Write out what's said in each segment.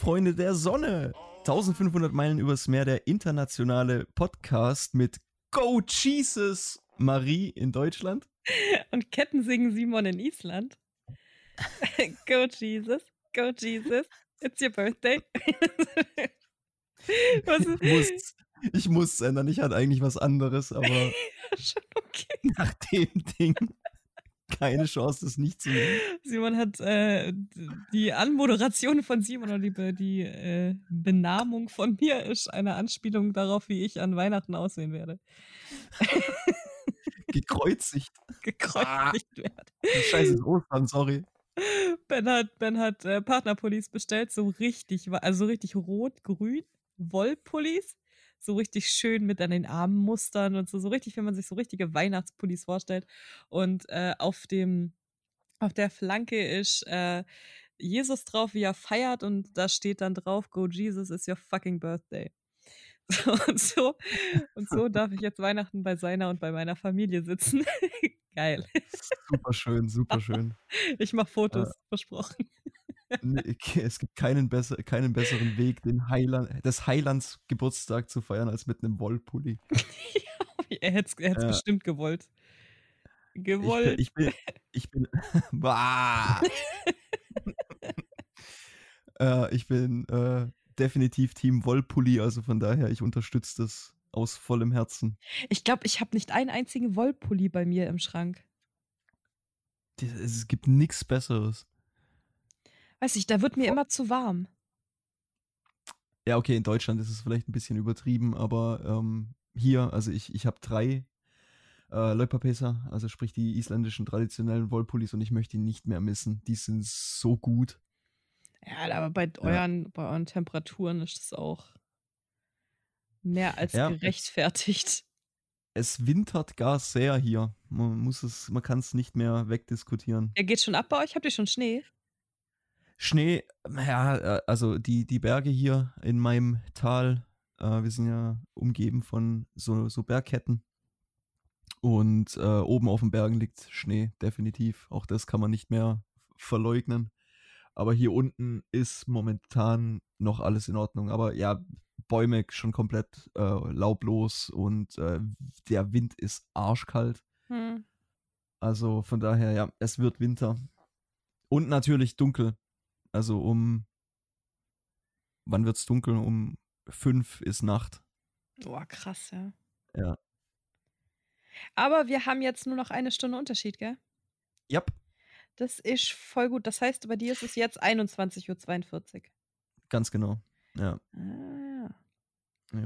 Freunde der Sonne! 1500 Meilen übers Meer, der internationale Podcast mit Go Jesus Marie in Deutschland. Und Kettensingen Simon in Island. Go Jesus, go Jesus, it's your birthday. Was ich, muss, ich muss ändern, ich hatte eigentlich was anderes, aber Schon okay. nach dem Ding keine Chance, das nicht zu nehmen. Simon hat äh, die Anmoderation von Simon oder die, die äh, Benamung von mir ist eine Anspielung darauf, wie ich an Weihnachten aussehen werde. Gekreuzigt. Gekreuzigt werden. Scheiße, ist Ostern, sorry. Ben hat, ben hat äh, Partnerpullis bestellt, so richtig, also so richtig rot-grün, Wollpullis, so richtig schön mit an den Armenmustern und so, so richtig, wenn man sich so richtige Weihnachtspullis vorstellt. Und äh, auf dem, auf der Flanke ist äh, Jesus drauf, wie er feiert, und da steht dann drauf, Go Jesus, is your fucking birthday. So, und so, und so darf ich jetzt Weihnachten bei seiner und bei meiner Familie sitzen. Geil. Super schön, super schön. Ich mach Fotos, versprochen. Nee, Es gibt keinen, besser, keinen besseren Weg, den Heiland, des Heilands Geburtstag zu feiern, als mit einem Wollpulli. er hätte es Ja. bestimmt gewollt. Ich bin, Gewollt. ich bin, ich bin, Bah! äh, ich bin äh, definitiv Team Wollpulli, also von daher, ich unterstütze das aus vollem Herzen. Ich glaube, ich habe nicht einen einzigen Wollpulli bei mir im Schrank. Es gibt nichts Besseres. Weiß ich, da wird mir immer zu warm. Ja, okay, in Deutschland ist es vielleicht ein bisschen übertrieben, aber ähm, hier, also ich, ich habe drei äh, Leupapesa, also sprich die isländischen traditionellen Wollpullis und ich möchte die nicht mehr missen. Die sind so gut. Ja, aber bei euren, bei euren Temperaturen ist das auch mehr als Ja. gerechtfertigt. Es wintert gar sehr hier. Man muss es, man kann es nicht mehr wegdiskutieren. Ja, geht schon ab bei euch? Habt ihr schon Schnee? Schnee, ja, äh, also die, die Berge hier in meinem Tal, äh, wir sind ja umgeben von so, so Bergketten. Und äh, oben auf den Bergen liegt Schnee, definitiv. Auch das kann man nicht mehr verleugnen. Aber hier unten ist momentan noch alles in Ordnung. Aber ja, Bäume schon komplett äh, laublos und äh, der Wind ist arschkalt. Hm. Also von daher, ja, es wird Winter. Und natürlich dunkel. Also um. Wann wird's dunkel? Um fünf ist Nacht. Boah, krass, ja. Ja. Aber wir haben jetzt nur noch eine Stunde Unterschied, gell? Ja, Das ist voll gut. Das heißt, bei dir ist es jetzt 21.42 Uhr. ganz genau. Ja. Ah, ah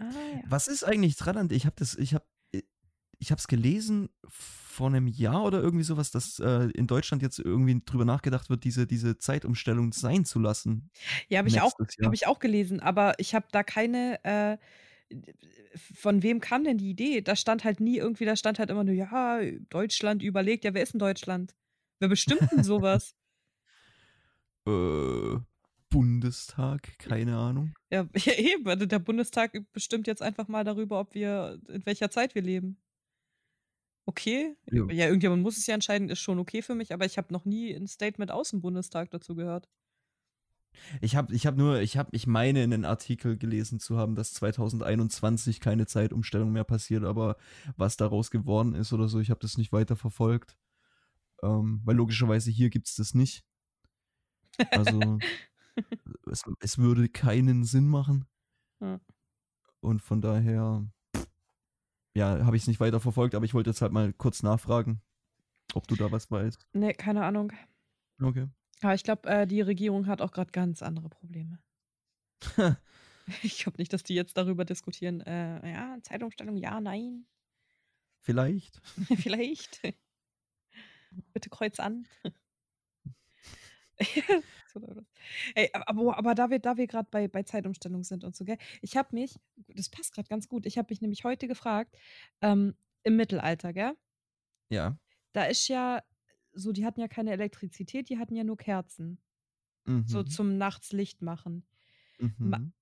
ja. Was ist eigentlich dran an Ich habe das, ich habe, ich habe es gelesen vor einem Jahr oder irgendwie sowas, dass äh, in Deutschland jetzt irgendwie drüber nachgedacht wird, diese, diese Zeitumstellung sein zu lassen. Ja, habe ich, auch- hab ich auch gelesen, aber ich habe da keine. Äh, von wem kam denn die Idee? Da stand halt nie irgendwie, da stand halt immer nur, ja, Deutschland überlegt, ja, wer ist in Deutschland? Wer bestimmt denn sowas? Äh, Bundestag, keine Ahnung. ja, ja, eben. Also der Bundestag bestimmt jetzt einfach mal darüber, ob wir, in welcher Zeit wir leben. Okay. Jo. Ja, irgendjemand muss es ja entscheiden, ist schon okay für mich, aber ich habe noch nie ein Statement aus dem Bundestag dazu gehört. Ich habe ich hab nur, ich habe, ich meine in den Artikel gelesen zu haben, dass 2021 keine Zeitumstellung mehr passiert, aber was daraus geworden ist oder so, ich habe das nicht weiter verfolgt. Ähm, weil logischerweise hier gibt's das nicht. Also es, es würde keinen Sinn machen. Ja. Und von daher, ja, habe ich es nicht weiter verfolgt, aber ich wollte jetzt halt mal kurz nachfragen, ob du da was weißt. Nee, keine Ahnung. Okay. Aber ich glaube, äh, die Regierung hat auch gerade ganz andere Probleme. Ich glaube nicht, dass die jetzt darüber diskutieren. Äh, ja, Zeitumstellung, ja, nein. Vielleicht. Vielleicht. Bitte kreuz an. So. Ey, aber, aber da wir, da wir gerade bei, bei Zeitumstellung sind und so, gell? Ich habe mich, das passt gerade ganz gut, ich habe mich nämlich heute gefragt, ähm, im Mittelalter, gell? Ja. Da ist ja so, die hatten ja keine Elektrizität, die hatten ja nur Kerzen. So Mhm. zum Nachtslicht machen. ma- Mhm.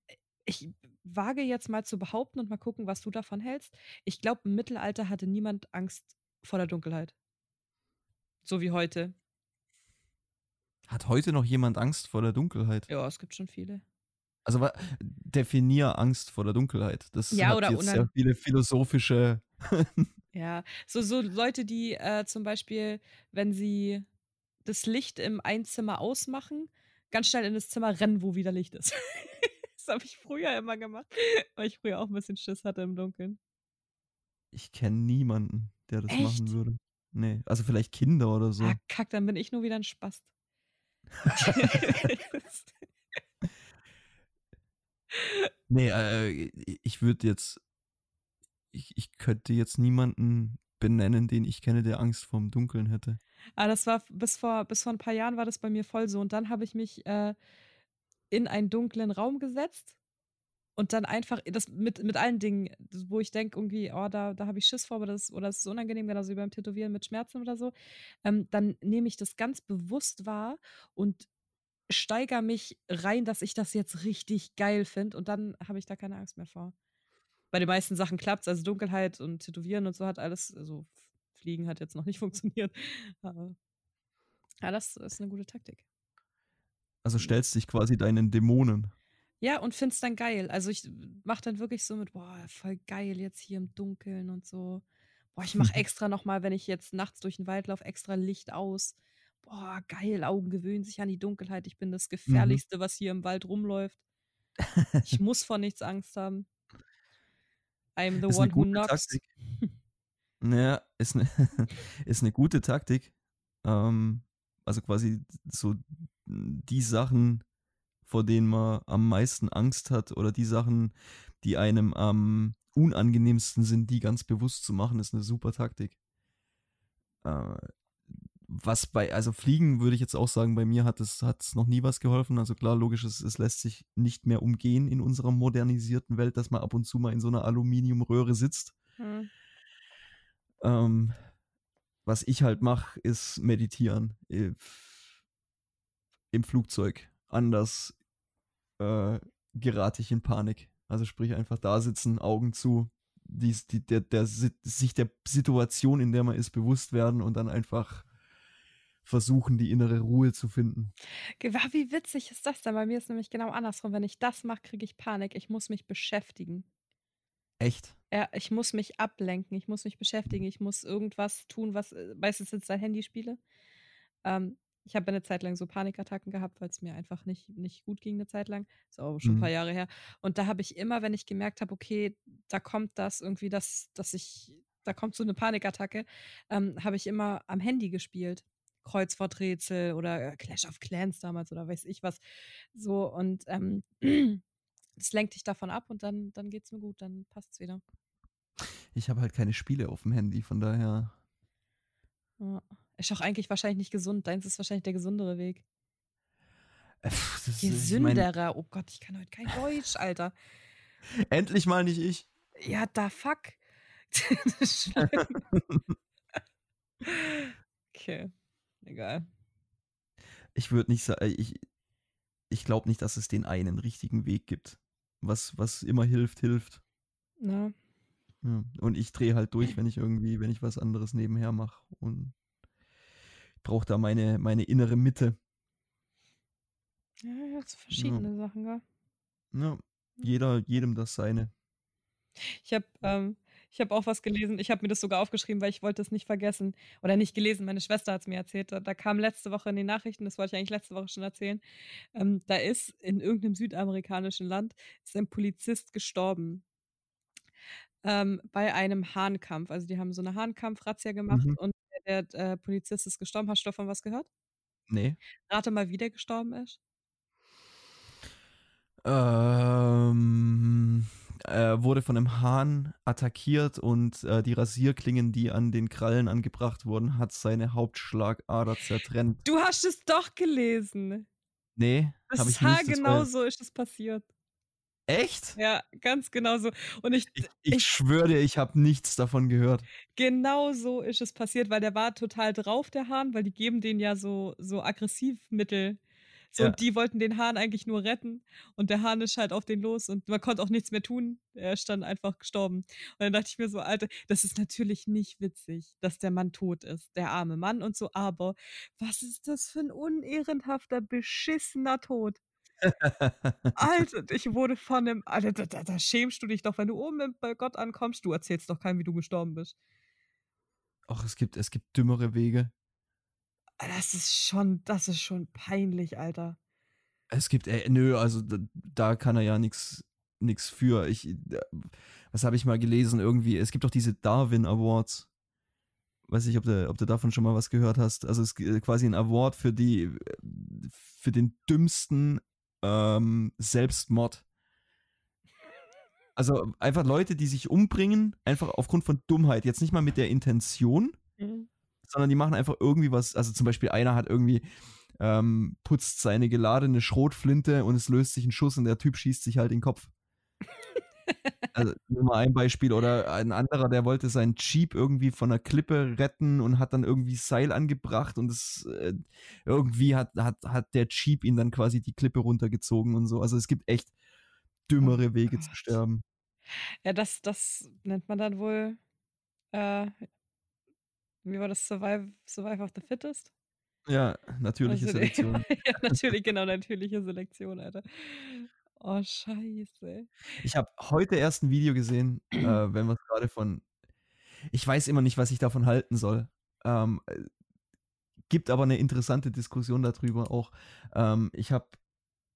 ich wage jetzt mal zu behaupten und mal gucken, was du davon hältst. Ich glaube, im Mittelalter hatte niemand Angst vor der Dunkelheit. So wie heute. Hat heute noch jemand Angst vor der Dunkelheit? Ja, es gibt schon viele. Also definier Angst vor der Dunkelheit. Das Ja, hat jetzt sehr viele philosophische. Ja, so, so Leute, die äh, zum Beispiel, wenn sie das Licht im Einzimmer ausmachen, ganz schnell in das Zimmer rennen, wo wieder Licht ist. das habe ich früher immer gemacht, weil ich früher auch ein bisschen Schiss hatte im Dunkeln. Ich kenne niemanden, der das machen Echt? würde. Nee, also vielleicht Kinder oder so. Ah, kack, dann bin ich nur wieder ein Spast. Nee, äh, ich würde jetzt. Ich, ich könnte jetzt niemanden benennen, den ich kenne, der Angst vorm Dunkeln hätte. Aber das war bis vor, bis vor ein paar Jahren war das bei mir voll so. Und dann habe ich mich äh, in einen dunklen Raum gesetzt und dann einfach das mit, mit allen Dingen, wo ich denke, irgendwie, oh, da, da habe ich Schiss vor, oder das, oder das ist unangenehm, genauso wie beim Tätowieren mit Schmerzen oder so. Ähm, dann nehme ich das ganz bewusst wahr und steigere mich rein, dass ich das jetzt richtig geil finde. Und dann habe ich da keine Angst mehr vor. Bei den meisten Sachen klappt es, also Dunkelheit und Tätowieren und so hat alles, also Fliegen hat jetzt noch nicht funktioniert. Aber ja, das ist eine gute Taktik. Also stellst dich quasi deinen Dämonen. Ja, und find's dann geil. Also ich mach dann wirklich so mit, boah, voll geil jetzt hier im Dunkeln und so. Boah, ich mach extra nochmal, wenn ich jetzt nachts durch den Wald laufe, extra Licht aus. Boah, geil, Augen gewöhnen sich an die Dunkelheit. Ich bin das Gefährlichste, was hier im Wald rumläuft. Ich muss vor nichts Angst haben. I'm the Ist one who knocks. Taktik. Naja, ist eine, ist eine gute Taktik. Ähm, also quasi so die Sachen, vor denen man am meisten Angst hat oder die Sachen, die einem am unangenehmsten sind, die ganz bewusst zu machen, ist eine super Taktik. Äh, was bei, also Fliegen würde ich jetzt auch sagen, bei mir hat es noch nie was geholfen. Also klar, logisch, es, es lässt sich nicht mehr umgehen in unserer modernisierten Welt, dass man ab und zu mal in so einer Aluminiumröhre sitzt. Hm. Ähm, was ich halt mache, ist meditieren. äh, Im Flugzeug. Anders äh, gerate ich in Panik. Also sprich einfach da sitzen, Augen zu, dies, die, der, der, Si- sich der Situation, in der man ist, bewusst werden und dann einfach versuchen, die innere Ruhe zu finden. Wie witzig ist das denn? Bei mir ist nämlich genau andersrum. Wenn ich das mache, kriege ich Panik. Ich muss mich beschäftigen. Echt? Ja, ich muss mich ablenken, ich muss mich beschäftigen, ich muss irgendwas tun, was äh, meistens sind es dann Handyspiele. Ähm, ich habe eine Zeit lang so Panikattacken gehabt, weil es mir einfach nicht, nicht gut ging eine Zeit lang. Ist auch schon ein paar Mhm. Jahre her. Und da habe ich immer, wenn ich gemerkt habe, okay, da kommt das irgendwie, dass, dass ich, da kommt so eine Panikattacke, ähm, habe ich immer am Handy gespielt. Kreuzworträtsel oder äh, Clash of Clans damals oder weiß ich was. So und ähm, das lenkt dich davon ab und dann, dann geht's mir gut, dann passt's wieder. Ich habe halt keine Spiele auf dem Handy, von daher. Ja. Ist auch eigentlich wahrscheinlich nicht gesund. Deins ist wahrscheinlich der gesundere Weg. äh, das mein, Gesünderer. Oh Gott, ich kann heute kein Deutsch, Alter. endlich mal nicht ich. Ja, da fuck. das okay. Egal. ich würde nicht sagen, ich, ich glaube nicht, dass es den einen richtigen Weg gibt. Was, was immer hilft, hilft. Ja. Ja. Und ich drehe halt durch, wenn ich irgendwie, wenn ich was anderes nebenher mache. Und brauche da meine, meine innere Mitte. Ja, ja, so verschiedene Sachen, gell? Ja, jeder, jedem das seine. Ich habe ähm, ich hab auch was gelesen. Ich habe mir das sogar aufgeschrieben, weil ich wollte es nicht vergessen. Oder nicht gelesen, meine Schwester hat es mir erzählt. Da, da kam letzte Woche in den Nachrichten, das wollte ich eigentlich letzte Woche schon erzählen, ähm, da ist in irgendeinem südamerikanischen Land ist ein Polizist gestorben. Ähm, bei einem Hahnkampf. Also die haben so eine Hahnkampf-Razzia gemacht Mhm. und der, äh, Polizist ist gestorben. Hast du davon was gehört? Nee. Rate mal, wie der gestorben ist. Ähm, er wurde von einem Hahn attackiert und äh, die Rasierklingen, die an den Krallen angebracht wurden, hat seine Hauptschlagader zertrennt. Du hast es doch gelesen. Nee, Das habe ich nicht. das war- so ist es passiert. Echt? Ja, ganz genau so. Und ich, Ich, ich Ich- schwöre dir, ich habe nichts davon gehört. genau so ist es passiert, weil der war total drauf, der Hahn, weil die geben denen ja so, so Aggressivmittel. So, Ja. und die wollten den Hahn eigentlich nur retten. Und der Hahn ist halt auf den los und man konnte auch nichts mehr tun. Er ist dann einfach gestorben. Und dann dachte ich mir so, Alter, das ist natürlich nicht witzig, dass der Mann tot ist, der arme Mann und so, aber was ist das für ein unehrenhafter, beschissener Tod? Alter, ich wurde von einem, Alter, da, da, da schämst du dich doch, wenn du oben bei Gott ankommst, du erzählst doch keinem, wie du gestorben bist. Ach, es gibt, es gibt dümmere Wege. Das ist schon, das ist schon peinlich, Alter. Es gibt, äh, nö, also da, da kann er ja nichts nix für. Ich, was habe ich mal gelesen? Irgendwie, es gibt doch diese Darwin Awards. Weiß nicht, ob du, ob du davon schon mal was gehört hast. Also es ist äh, quasi ein Award für die, äh, für den dümmsten ähm, Selbstmord. Also einfach Leute, die sich umbringen, einfach aufgrund von Dummheit. Jetzt nicht mal mit der Intention, Mhm. sondern die machen einfach irgendwie was. Also zum Beispiel einer hat irgendwie ähm, putzt seine geladene Schrotflinte und es löst sich ein Schuss und der Typ schießt sich halt in den Kopf. Also nur mal ein Beispiel. Oder ein anderer, der wollte seinen Jeep irgendwie von einer Klippe retten und hat dann irgendwie Seil angebracht und es äh, irgendwie hat, hat, hat der Jeep ihn dann quasi die Klippe runtergezogen und so. Also es gibt echt dümmere Oh Wege zu sterben. Ja, das, das nennt man dann wohl, äh, wie war das, Survive, Survive of the Fittest? Ja, natürliche Also, Selektion. ja, natürlich, genau, natürliche Selektion, Alter. Oh, scheiße. Ich habe heute erst ein Video gesehen, äh, wenn wir es gerade von. Ich weiß immer nicht, was ich davon halten soll. Ähm, äh, gibt aber eine interessante Diskussion darüber auch. Ähm, ich habe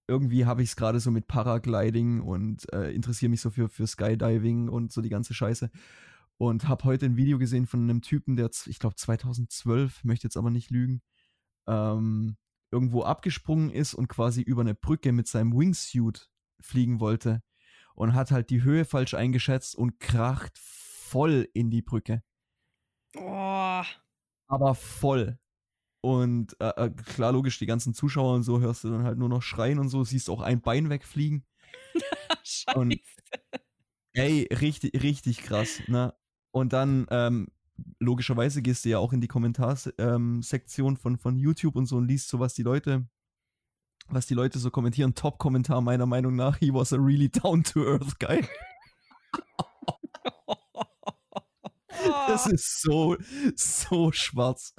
irgendwie habe ich es gerade so mit Paragliding und äh, interessiere mich so für, für Skydiving und so die ganze Scheiße. Und habe heute ein Video gesehen von einem Typen, der, ich glaube 2012, möchte jetzt aber nicht lügen, ähm, irgendwo abgesprungen ist und quasi über eine Brücke mit seinem Wingsuit fliegen wollte und hat halt die Höhe falsch eingeschätzt und kracht voll in die Brücke. Oh, Aber voll. Und äh, äh, klar, logisch, die ganzen Zuschauer und so hörst du dann halt nur noch schreien und so, siehst auch ein Bein wegfliegen. scheiße. Und- Ey, richtig, richtig krass, ne? Und dann, ähm, logischerweise gehst du ja auch in die Kommentarsektion von, von YouTube und so und liest so, was die Leute, was die Leute so kommentieren. Top-Kommentar meiner Meinung nach, he was a really down-to-earth guy. Das ist so, so schwarz.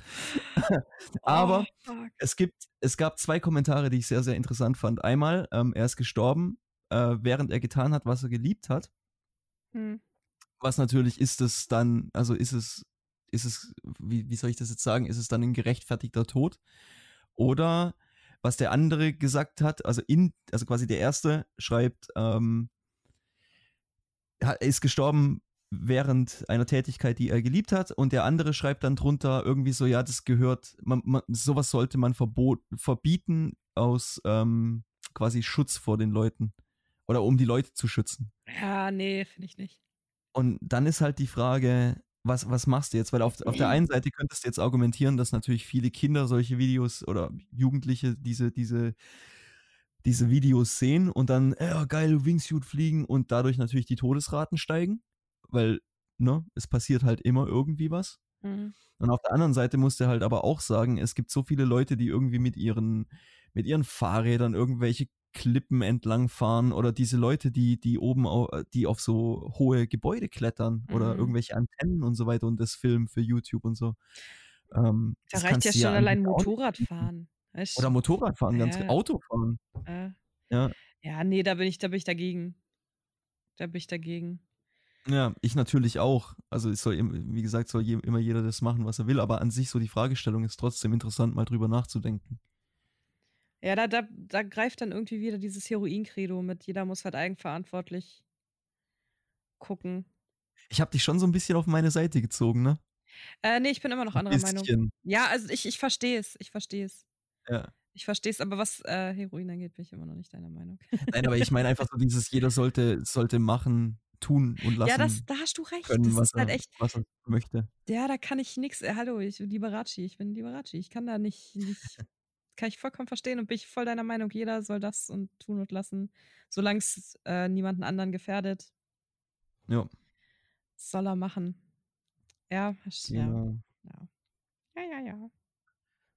Aber Oh, es gibt, es gab zwei Kommentare, die ich sehr, sehr interessant fand. Einmal, ähm, er ist gestorben, äh, während er getan hat, was er geliebt hat. Hm. Was natürlich ist es dann, also ist es, ist es, wie, wie soll ich das jetzt sagen, ist es dann ein gerechtfertigter Tod? Oder was der andere gesagt hat, also in, also quasi der erste schreibt, ähm, er ist gestorben während einer Tätigkeit, die er geliebt hat, und der andere schreibt dann drunter irgendwie so, ja, das gehört, man, man, sowas sollte man verbot, verbieten aus ähm, quasi Schutz vor den Leuten oder um die Leute zu schützen. Ja, nee, finde ich nicht. Und dann ist halt die Frage, was, was machst du jetzt? Weil auf, auf der einen Seite könntest du jetzt argumentieren, dass natürlich viele Kinder solche Videos oder Jugendliche diese, diese, diese Videos sehen und dann, ja, geil, Wingsuit fliegen und dadurch natürlich die Todesraten steigen, weil, ne, es passiert halt immer irgendwie was. Mhm. Und auf der anderen Seite musst du halt aber auch sagen, es gibt so viele Leute, die irgendwie mit ihren, mit ihren Fahrrädern irgendwelche Klippen entlang fahren oder diese Leute, die, die oben, au, die auf so hohe Gebäude klettern oder Mhm. irgendwelche Antennen und so weiter und das filmen für YouTube und so. Ähm, Da reicht ja schon allein Motorradfahren. Weißt du? Oder Motorradfahren, ganz Ja. Autofahren. Äh, Ja. ja, nee, da bin ich, da bin ich dagegen. Da bin ich dagegen. Ja, ich natürlich auch. Also es soll, wie gesagt, soll immer jeder das machen, was er will, aber an sich so die Fragestellung ist trotzdem interessant, mal drüber nachzudenken. Ja, da, da, da greift dann irgendwie wieder dieses Heroin-Credo mit, jeder muss halt eigenverantwortlich gucken. Ich habe dich schon so ein bisschen auf meine Seite gezogen, ne? Äh, nee, ich bin immer noch anderer Meinung. Ja, also ich, ich verstehe es, ich verstehe es. Ja. Ich verstehe es, aber was äh, Heroin angeht, bin ich immer noch nicht deiner Meinung. Nein, aber ich meine einfach so dieses, jeder sollte, sollte machen, tun und lassen ja, das, da hast du recht. können, das was ist halt er, echt. was er möchte. Ja, da kann ich nichts. Äh, hallo, ich bin Liberace. Ich bin Liberace. Ich kann da nicht, nicht. Kann ich vollkommen verstehen und bin ich voll deiner Meinung. Jeder soll das und tun und lassen, solange es äh, niemanden anderen gefährdet, Ja, soll er machen. Ja, genau. ja. Ja, ja, ja.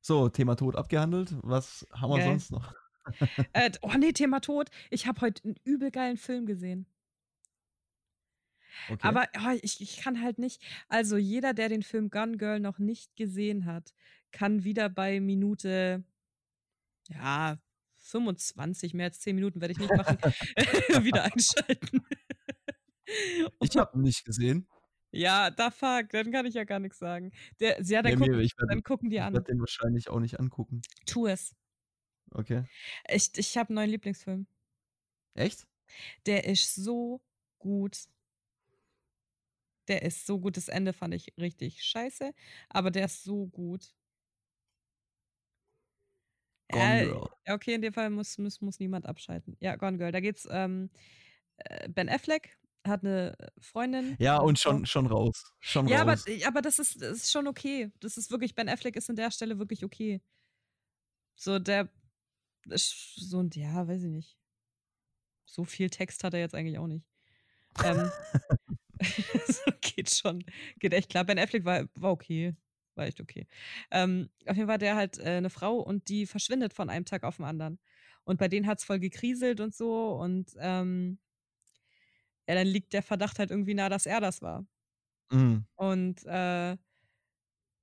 So, Thema Tod abgehandelt. Was haben wir Geil. sonst noch? äh, oh nee, Thema Tod. Ich habe heute einen übel geilen Film gesehen. Okay. Aber oh, ich, ich kann halt nicht. Also, jeder, der den Film Gun Girl noch nicht gesehen hat, kann wieder bei Minute, ja, 25, mehr als 10 Minuten werde ich nicht machen, wieder einschalten. ich habe ihn nicht gesehen. Ja, da fuck, dann kann ich ja gar nichts sagen. Der, ja, dann, ja, gucken, ich werd, dann gucken die an. Ich werde den wahrscheinlich auch nicht angucken. Tu es. Okay. Ich, ich habe einen neuen Lieblingsfilm. Echt? Der ist so gut. Der ist so gut. Das Ende fand ich richtig scheiße, aber der ist so gut. Gone Girl. Ja, okay, in dem Fall muss, muss, muss niemand abschalten. Ja, Gone Girl. Da geht's ähm, äh, Ben Affleck hat eine Freundin. Ja, und schon, schon raus. Schon ja, raus. aber, aber das, ist, das ist schon okay. Das ist wirklich, Ben Affleck ist an der Stelle wirklich okay. So, der so und ja, weiß ich nicht. So viel Text hat er jetzt eigentlich auch nicht. Ähm, geht schon. Geht echt klar. Ben Affleck war, war okay. War echt okay. Ähm, auf jeden Fall der halt äh, eine Frau und die verschwindet von einem Tag auf den anderen. Und bei denen hat es voll gekriselt und so. Und ähm, ja, dann liegt der Verdacht halt irgendwie nah, dass er das war. Mhm. Und äh,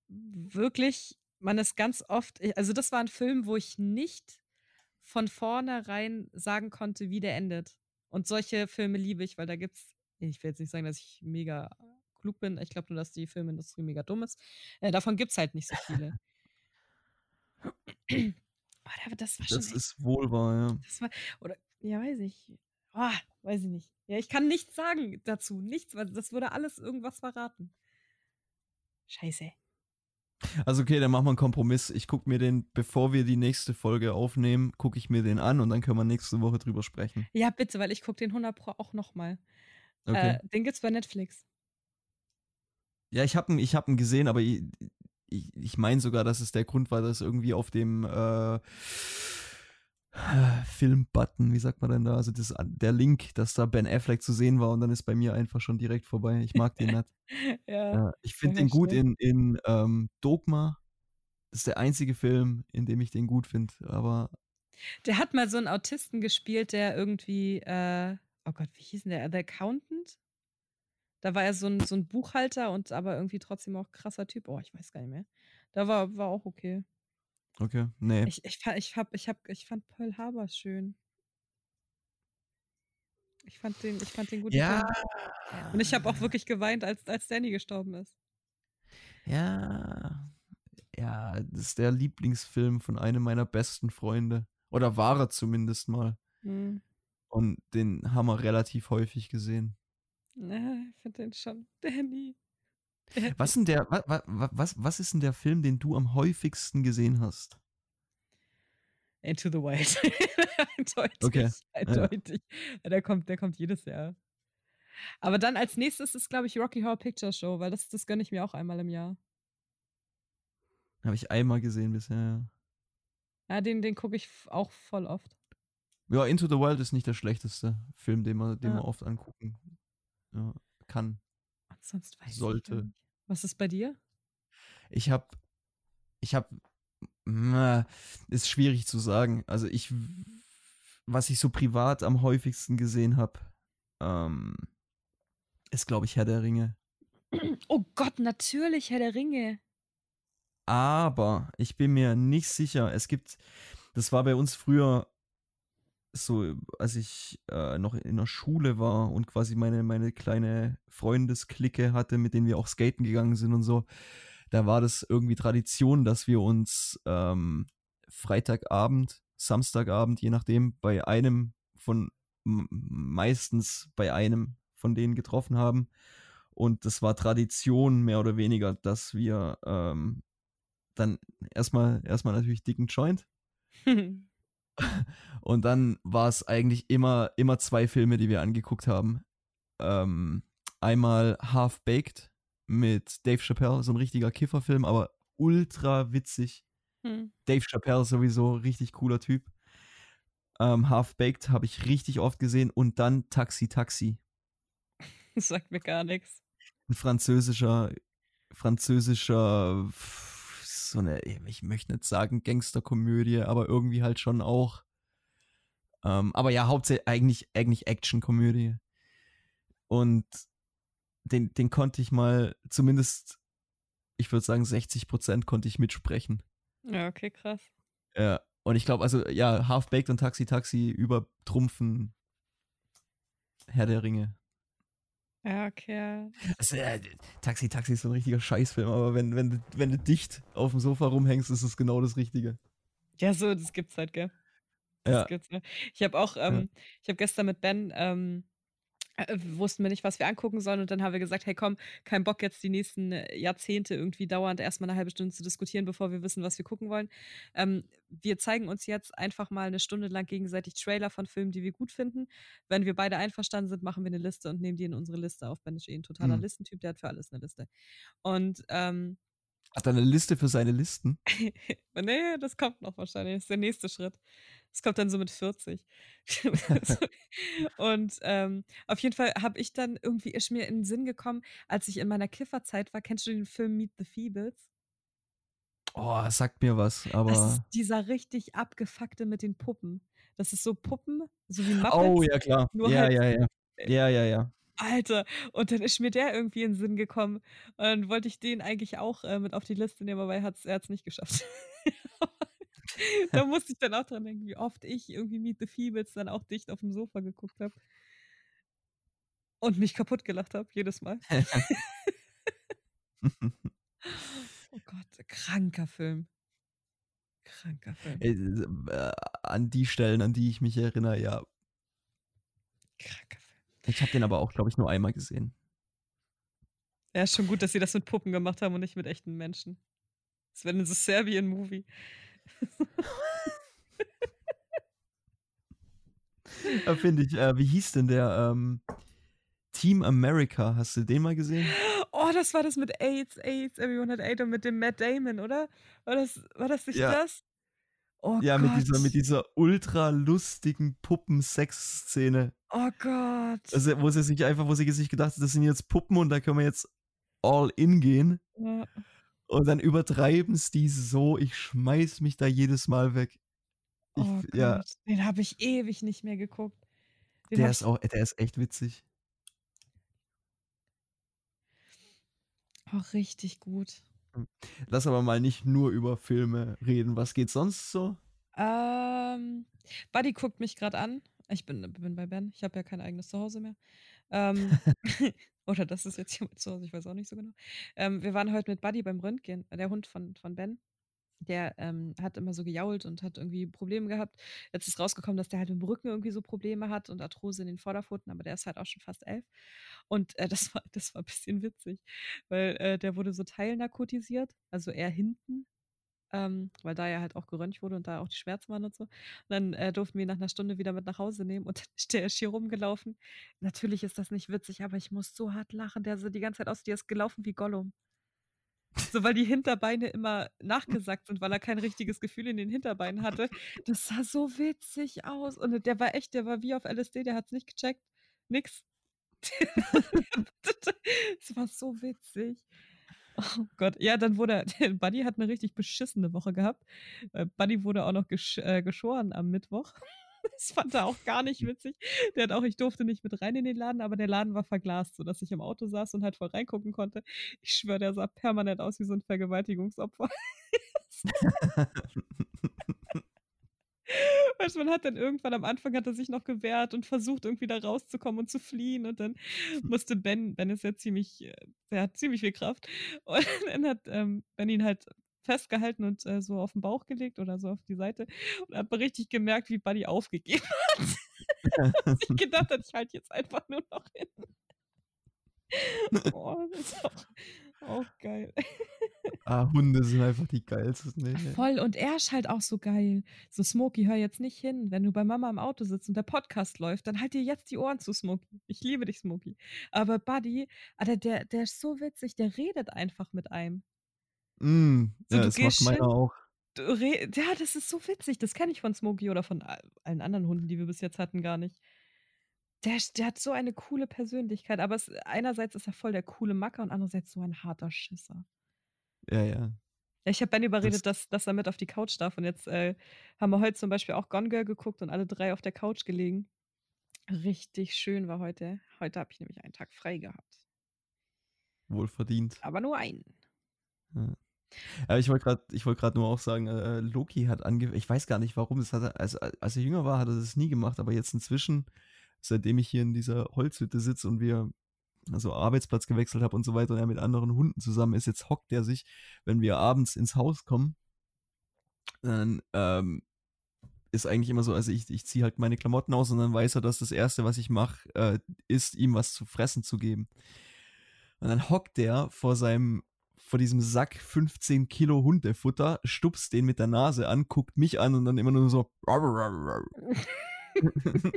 wirklich, man ist ganz oft, also das war ein Film, wo ich nicht von vornherein sagen konnte, wie der endet. Und solche Filme liebe ich, weil da gibt's, ich will jetzt nicht sagen, dass ich mega klug bin, ich glaube nur, dass die Filmindustrie mega dumm ist. Äh, davon gibt's halt nicht so viele. oh, das war schon. Das echt, ist wohl wahr, ja. Das war, oder, ja, weiß ich. Oh, weiß ich nicht. Ja, ich kann nichts sagen dazu. Nichts, weil das würde alles irgendwas verraten. Scheiße. Also okay, dann machen wir einen Kompromiss. Ich gucke mir den, bevor wir die nächste Folge aufnehmen, gucke ich mir den an und dann können wir nächste Woche drüber sprechen. Ja, bitte, weil ich gucke den 100 Pro auch nochmal. Okay. Äh, den gibt's bei Netflix. Ja, ich habe ihn ich hab ihn gesehen, aber ich, ich, ich meine sogar, dass es der Grund war, dass irgendwie auf dem äh, Film-Button, wie sagt man denn da? Also das, der Link, dass da Ben Affleck zu sehen war und dann ist bei mir einfach schon direkt vorbei. Ich mag den nicht. ja, ja, ich finde den gut in, in ähm, Dogma. Das ist der einzige Film, in dem ich den gut finde. Aber. Der hat mal so einen Autisten gespielt, der irgendwie, äh, oh Gott, wie hieß denn der? Der Accountant? Da war er so ein, so ein Buchhalter und aber irgendwie trotzdem auch krasser Typ. Oh, ich weiß gar nicht mehr. Da war, war auch okay. Okay, nee. Ich, ich, ich, hab, ich, hab, ich fand Pearl Harbor schön. Ich fand den, ich fand den gut. Ja. Und ich habe auch wirklich geweint, als, als Danny gestorben ist. Ja. Ja, das ist der Lieblingsfilm von einem meiner besten Freunde. Oder war er zumindest mal. Hm. Und den haben wir relativ häufig gesehen. Ja, ich finde den schon. Danny. Was, denn der, was, was, was ist denn der Film, den du am häufigsten gesehen hast? Into the Wild. eindeutig. Okay. Eindeutig. Ja. Der, kommt, der kommt jedes Jahr. Aber dann als nächstes ist, glaube ich, Rocky Horror Picture Show, weil das, das gönne ich mir auch einmal im Jahr. Habe ich einmal gesehen bisher, ja. Ja, den, den gucke ich auch voll oft. Ja, Into the Wild ist nicht der schlechteste Film, den man, den ja. man oft angucken ja, kann. Sonst weiß sollte. Ich nicht. Was ist bei dir? Ich habe, ich habe, ist schwierig zu sagen. Also ich, was ich so privat am häufigsten gesehen habe, ähm, ist glaube ich Herr der Ringe. Oh Gott, natürlich Herr der Ringe. Aber ich bin mir nicht sicher. Es gibt, das war bei uns früher so, als ich äh, noch in der Schule war und quasi meine, meine kleine Freundesklicke hatte, mit denen wir auch skaten gegangen sind und so, da war das irgendwie Tradition, dass wir uns ähm, Freitagabend, Samstagabend, je nachdem, bei einem von, meistens bei einem von denen getroffen haben. Und das war Tradition mehr oder weniger, dass wir ähm, dann erstmal, erstmal natürlich dicken Joint. Und dann war es eigentlich immer, immer zwei Filme, die wir angeguckt haben. Ähm, einmal Half Baked mit Dave Chappelle, so ein richtiger Kifferfilm, aber ultra witzig. Hm. Dave Chappelle sowieso, richtig cooler Typ. Ähm, Half Baked habe ich richtig oft gesehen und dann Taxi Taxi. Das sagt mir gar nichts. Ein französischer, französischer so eine, ich möchte nicht sagen Gangsterkomödie, aber irgendwie halt schon auch Ähm, aber ja, hauptsächlich eigentlich, eigentlich Action-Komödie. Und den, den konnte ich mal zumindest, ich würde sagen, 60 Prozent konnte ich mitsprechen. Ja, okay, krass. Ja, und ich glaube, also ja, Half-Baked und Taxi Taxi übertrumpfen Herr der Ringe. Ja, okay. Also, äh, Taxi Taxi ist so ein richtiger Scheißfilm, aber wenn, wenn, du- wenn du dicht auf dem Sofa rumhängst, ist es genau das Richtige. Ja, so, das gibt's halt, gell? Das Ja. gibt's, ne? Ich habe auch, ähm, ich habe gestern mit Ben, ähm, äh, wussten wir nicht, was wir angucken sollen und dann haben wir gesagt, hey komm, kein Bock jetzt die nächsten äh, Jahrzehnte irgendwie dauernd erstmal eine halbe Stunde zu diskutieren, bevor wir wissen, was wir gucken wollen. Ähm, wir zeigen uns jetzt einfach mal eine Stunde lang gegenseitig Trailer von Filmen, die wir gut finden. Wenn wir beide einverstanden sind, machen wir eine Liste und nehmen die in unsere Liste auf. Ben ist eh ein totaler Mhm. Listentyp, der hat für alles eine Liste. Und ähm, Hat er eine Liste für seine Listen? nee, das kommt noch wahrscheinlich. Das ist der nächste Schritt. Das kommt dann so mit 40. und ähm, auf jeden Fall habe ich dann irgendwie, ist mir in den Sinn gekommen, als ich in meiner Kifferzeit war, kennst du den Film Meet the Feebles? Oh, sagt mir was, Das aber. ist dieser richtig abgefuckte mit den Puppen. Das ist so Puppen, so wie Muppets. Oh, ja, klar. Ja, halt- ja, ja. Ja, ja, ja. Alter, und dann ist mir der irgendwie in den Sinn gekommen. Und dann wollte ich den eigentlich auch äh, mit auf die Liste nehmen, aber er hat es nicht geschafft. da musste ich dann auch dran denken, wie oft ich irgendwie Meet the Feebles dann auch dicht auf dem Sofa geguckt habe. Und mich kaputt gelacht habe, jedes Mal. Oh Gott, kranker Film. Kranker Film. Äh, an die Stellen, an die ich mich erinnere, ja. Kranker Film. Ich habe den aber auch, glaube ich, nur einmal gesehen. Ja, ist schon gut, dass sie das mit Puppen gemacht haben und nicht mit echten Menschen. Das wäre ein so Serbian-Movie. Da finde ich, äh, wie hieß denn der? Ähm, Team America, hast du den mal gesehen? Oh, das war das mit AIDS, AIDS, Everyone had AIDS und mit dem Matt Damon, oder? War das, war das nicht Ja. das? Oh ja, Gott. mit dieser, mit dieser ultra lustigen Puppen-Sex-Szene. Oh Gott. Also, wo sie sich einfach, wo sie sich gedacht hat, das sind jetzt Puppen und da können wir jetzt all in gehen. Ja. Und dann übertreiben es die so, ich schmeiß mich da jedes Mal weg. Ich, oh Gott. ja, Den habe ich ewig nicht mehr geguckt. Den der ist auch, der ist echt witzig. auch richtig gut. Lass aber mal nicht nur über Filme reden. Was geht sonst so? Ähm, Buddy guckt mich gerade an. Ich bin, bin bei Ben. Ich habe ja kein eigenes Zuhause mehr. Ähm, oder das ist jetzt jemand zu Hause, ich weiß auch nicht so genau. Ähm, wir waren heute mit Buddy beim Röntgen, äh, der Hund von, von Ben. Der ähm, hat immer so gejault und hat irgendwie Probleme gehabt. Jetzt ist rausgekommen, dass der halt im Rücken irgendwie so Probleme hat und Arthrose in den Vorderpfoten, aber der ist halt auch schon fast elf. Und äh, das, war, das war ein bisschen witzig, weil äh, der wurde so teilnarkotisiert, also eher hinten, ähm, weil da ja halt auch geröntgt wurde und da auch die Schmerzen waren und so. Und dann äh, durften wir ihn nach einer Stunde wieder mit nach Hause nehmen und dann ist der ist hier rumgelaufen. Natürlich ist das nicht witzig, aber ich muss so hart lachen. Der sah die ganze Zeit aus, der ist gelaufen wie Gollum. So, weil die Hinterbeine immer nachgesackt sind, weil er kein richtiges Gefühl in den Hinterbeinen hatte. Das sah so witzig aus. Und der war echt, der war wie auf LSD, der hat es nicht gecheckt. Nix. Es war so witzig. Oh Gott, ja, dann wurde, Buddy hat eine richtig beschissene Woche gehabt. Äh, Buddy wurde auch noch gesch äh, geschoren am Mittwoch. Das fand er auch gar nicht witzig. Der hat auch, ich durfte nicht mit rein in den Laden, aber der Laden war verglast, sodass ich im Auto saß und halt voll reingucken konnte. Ich schwöre, der sah permanent aus wie so ein Vergewaltigungsopfer. Weißt du, man hat dann irgendwann am Anfang hat er sich noch gewehrt und versucht, irgendwie da rauszukommen und zu fliehen. Und dann musste Ben, Ben ist ja ziemlich, äh, der hat ziemlich viel Kraft. Und dann hat ähm, Ben ihn halt festgehalten und äh, so auf den Bauch gelegt oder so auf die Seite. Und hat man richtig gemerkt, wie Buddy aufgegeben hat. Dass ich gedacht hat, ich halte jetzt einfach nur noch hin. Oh, das ist auch, auch geil. Ah, Hunde sind einfach die geilsten. ey. Voll, und er ist halt auch so geil. So, Smokey, hör jetzt nicht hin. Wenn du bei Mama im Auto sitzt und der Podcast läuft, dann halt dir jetzt die Ohren zu, Smokey. Ich liebe dich, Smokey. Aber Buddy, Alter, der, der ist so witzig, der redet einfach mit einem. Mm, So, ja, das macht meiner auch. Ja, das ist so witzig. Das kenne ich von Smokey oder von all- allen anderen Hunden, die wir bis jetzt hatten, gar nicht. Der, der hat so eine coole Persönlichkeit, aber es, einerseits ist er voll der coole Macker und andererseits so ein harter Schisser. Ja, ja. Ich habe Ben überredet, dass, dass er mit auf die Couch darf. Und jetzt äh, haben wir heute zum Beispiel auch Gone Girl geguckt und alle drei auf der Couch gelegen. Richtig schön war heute. Heute habe ich nämlich einen Tag frei gehabt. Wohlverdient. Aber nur einen. Ja. Ja, ich wollte gerade wollt nur auch sagen, äh, Loki hat angefangen, ich weiß gar nicht warum, das hat er, als, als er jünger war, hat er das nie gemacht, aber jetzt inzwischen, seitdem ich hier in dieser Holzhütte sitze und wir also Arbeitsplatz gewechselt habe und so weiter und er mit anderen Hunden zusammen ist, jetzt hockt er sich, wenn wir abends ins Haus kommen, dann ähm, ist eigentlich immer so, also ich, ich ziehe halt meine Klamotten aus und dann weiß er, dass das Erste, was ich mache, äh, ist, ihm was zu fressen zu geben. Und dann hockt der vor seinem, vor diesem Sack 15 Kilo Hundefutter, stupst den mit der Nase an, guckt mich an und dann immer nur so.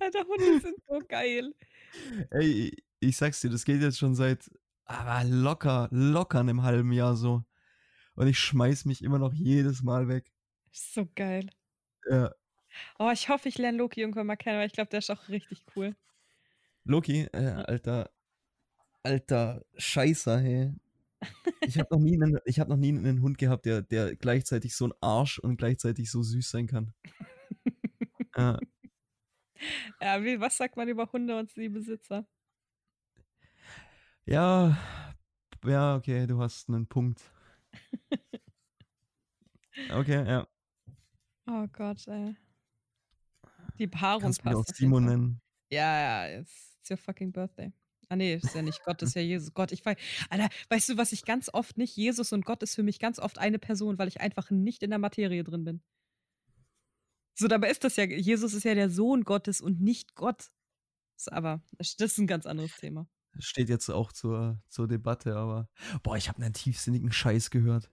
Alter, Hunde sind so geil. Ey, ich sag's dir, das geht jetzt schon seit aber locker, locker einem halben Jahr so. Und ich schmeiß mich immer noch jedes Mal weg. So geil. Ja. Oh, ich hoffe, ich lerne Loki irgendwann mal kennen, weil ich glaube, der ist auch richtig cool. Loki, äh, alter, alter Scheißer, hey. Ich habe noch nie einen, ich habe noch nie einen Hund gehabt, der, der gleichzeitig so ein Arsch und gleichzeitig so süß sein kann. ja. Ja, wie, was sagt man über Hunde und die Besitzer? Ja, ja, okay, du hast einen Punkt. Okay, ja. Oh Gott, ey. Die Paarung Kannst passt. mich auch Simon nennen. Ja, ja, it's, it's your fucking birthday. Ah nee, ist ja nicht Gott, ist ja Jesus. Gott, ich weiß, Alter, weißt du, was ich ganz oft nicht, Jesus und Gott ist für mich ganz oft eine Person, weil ich einfach nicht in der Materie drin bin. So, dabei ist das ja, Jesus ist ja der Sohn Gottes und nicht Gott. Aber das ist ein ganz anderes Thema. Das steht jetzt auch zur, zur Debatte, aber boah, ich habe einen tiefsinnigen Scheiß gehört.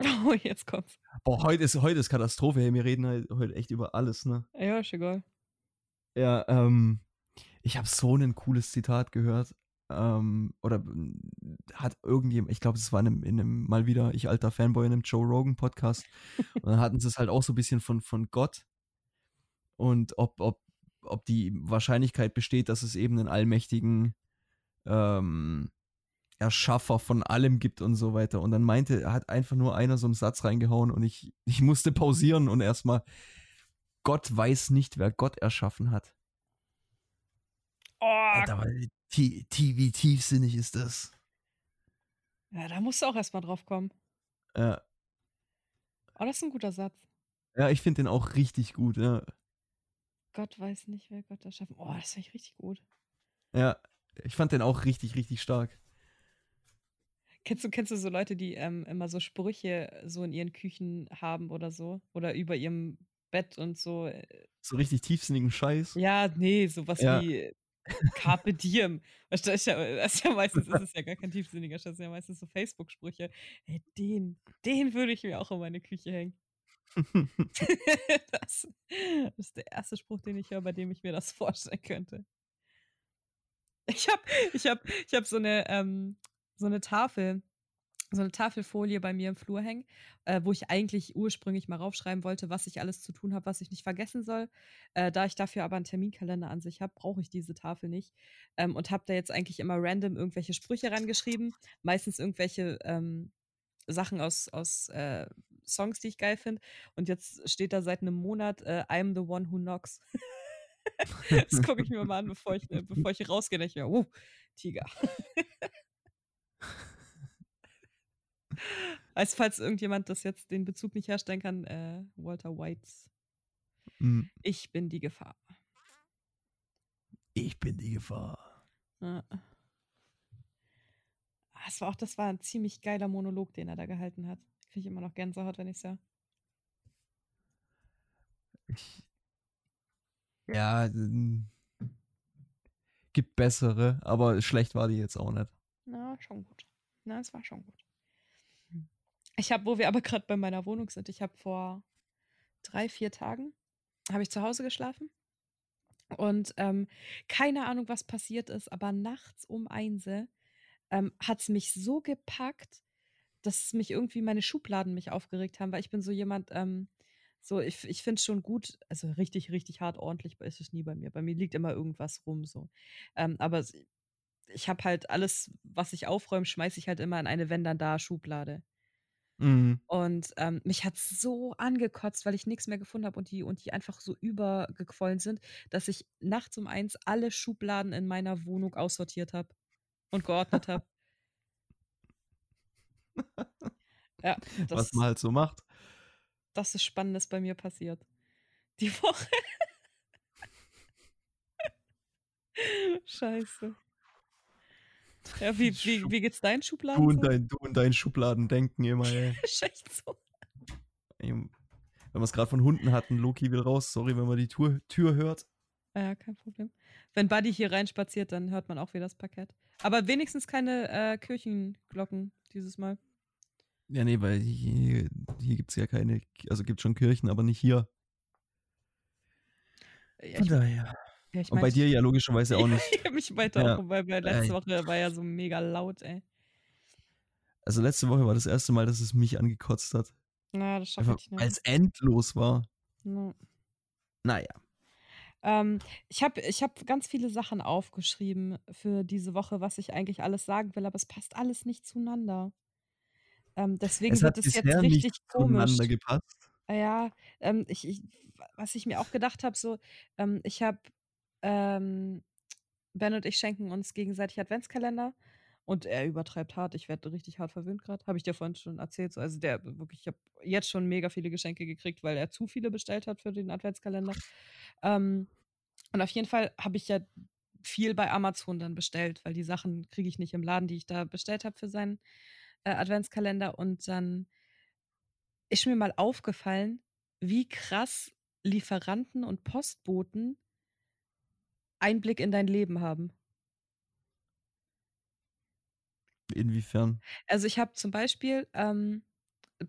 Oh, jetzt kommt's. Boah, heute ist, heute ist Katastrophe. Hey, wir reden halt heute echt über alles, ne? Ja, ist egal. Ja, ähm, ich habe so ein cooles Zitat gehört. Ähm, oder hat irgendjemand, ich glaube, es war in einem, in einem, mal wieder, ich alter Fanboy in einem Joe Rogan Podcast. und dann hatten sie es halt auch so ein bisschen von, von Gott und ob, ob, ob die Wahrscheinlichkeit besteht, dass es eben einen allmächtigen ähm, Erschaffer von allem gibt und so weiter. Und dann meinte, hat einfach nur einer so einen Satz reingehauen und ich, ich musste pausieren und erstmal, Gott weiß nicht, wer Gott erschaffen hat. Oh. Alter, wie tiefsinnig ist das? Ja, da musst du auch erstmal drauf kommen. Ja. Oh, das ist ein guter Satz. Ja, ich finde den auch richtig gut, ja. Gott weiß nicht, wer Gott erschaffen. Oh, das finde ich richtig gut. Ja, ich fand den auch richtig, richtig stark. Kennst du, kennst du so Leute, die ähm, immer so Sprüche so in ihren Küchen haben oder so? Oder über ihrem Bett und so? Äh so richtig tiefsinnigen Scheiß? Ja, nee, sowas ja. wie Carpe Diem. Das ist ja, das ist ja meistens ist es ja gar kein tiefsinniger Scheiß, das sind ja meistens so Facebook-Sprüche. Hey, den, den würde ich mir auch in meine Küche hängen. das, das, ist der erste Spruch, den ich höre, bei dem ich mir das vorstellen könnte. Ich habe ich hab, ich hab so, eine, ähm, so eine Tafel, so eine Tafelfolie bei mir im Flur hängen, äh, wo ich eigentlich ursprünglich mal raufschreiben wollte, was ich alles zu tun habe, was ich nicht vergessen soll. Äh, da ich dafür aber einen Terminkalender an sich habe, brauche ich diese Tafel nicht. Ähm, und habe da jetzt eigentlich immer random irgendwelche Sprüche rangeschrieben. Meistens irgendwelche ähm, Sachen aus, aus äh, Songs, die ich geil finde. Und jetzt steht da seit einem Monat äh, I'm the one who knocks. das gucke ich mir mal an, bevor ich, äh, bevor ich rausgehe. Ich mir, uh, Tiger. Als falls irgendjemand das jetzt den Bezug nicht herstellen kann, äh, Walter Whites. Mhm. Ich bin die Gefahr. Ich bin die Gefahr. Ja. Das war auch, das war ein ziemlich geiler Monolog, den er da gehalten hat. Kriege ich immer noch Gänsehaut, wenn ich es ja. Ja, gibt bessere, aber schlecht war die jetzt auch nicht. Na, schon gut. Na, es war schon gut. Ich habe, wo wir aber gerade bei meiner Wohnung sind, ich habe vor drei, vier Tagen, habe ich zu Hause geschlafen. Und ähm, keine Ahnung, was passiert ist, aber nachts um Einse ähm, hat es mich so gepackt, dass mich irgendwie meine Schubladen mich aufgeregt haben, weil ich bin so jemand, ähm, so, ich, ich finde es schon gut, also richtig, richtig hart ordentlich ist es nie bei mir. Bei mir liegt immer irgendwas rum so. Ähm, aber ich habe halt alles, was ich aufräume, schmeiße ich halt immer in eine wenn dann da Schublade. Mhm. Und ähm, mich hat so angekotzt, weil ich nichts mehr gefunden habe und die, und die einfach so übergequollen sind, dass ich nachts um eins alle Schubladen in meiner Wohnung aussortiert habe und geordnet habe. ja, das, Was man halt so macht. das ist Spannendes bei mir passiert. Die Woche. Scheiße. Ja, wie, wie, wie geht's deinen Schubladen? Du und, dein, du und dein Schubladendenken immer, ey. Echt so. Wenn wir es gerade von Hunden hatten, Loki will raus. Sorry, wenn man die Tür, Tür hört. Ja, kein Problem. Wenn Buddy hier reinspaziert, dann hört man auch wieder das Parkett. Aber wenigstens keine äh, Kirchenglocken dieses Mal. Ja, nee, weil hier, hier gibt es ja keine, also gibt schon Kirchen, aber nicht hier. Ja, Von daher. Ja, Und bei dir ja logischerweise auch nicht. ich hab mich weiter Ja. auch, weil weil letzte. Woche war ja so mega laut, ey. Also letzte Woche war das erste Mal, dass es mich angekotzt hat. Na, das schaffe ich nicht. es endlos war. No. Naja. Ähm, ich habe ich hab ganz viele Sachen aufgeschrieben für diese Woche, was ich eigentlich alles sagen will, aber es passt alles nicht zueinander. Ähm, deswegen Es wird es jetzt richtig nicht komisch. zueinander gepasst. Ja, ähm, ich, ich, was ich mir auch gedacht habe, so, ähm, ich habe, ähm, Ben und ich schenken uns gegenseitig Adventskalender und er übertreibt hart. Ich werde richtig hart verwöhnt gerade. Habe ich dir vorhin schon erzählt. So, also der wirklich, ich habe jetzt schon mega viele Geschenke gekriegt, weil er zu viele bestellt hat für den Adventskalender. Ähm, und auf jeden Fall habe ich ja viel bei Amazon dann bestellt, weil die Sachen kriege ich nicht im Laden, die ich da bestellt habe für seinen äh, Adventskalender. Und dann ist mir mal aufgefallen, wie krass Lieferanten und Postboten Einblick in dein Leben haben. Inwiefern? Also ich habe zum Beispiel ähm,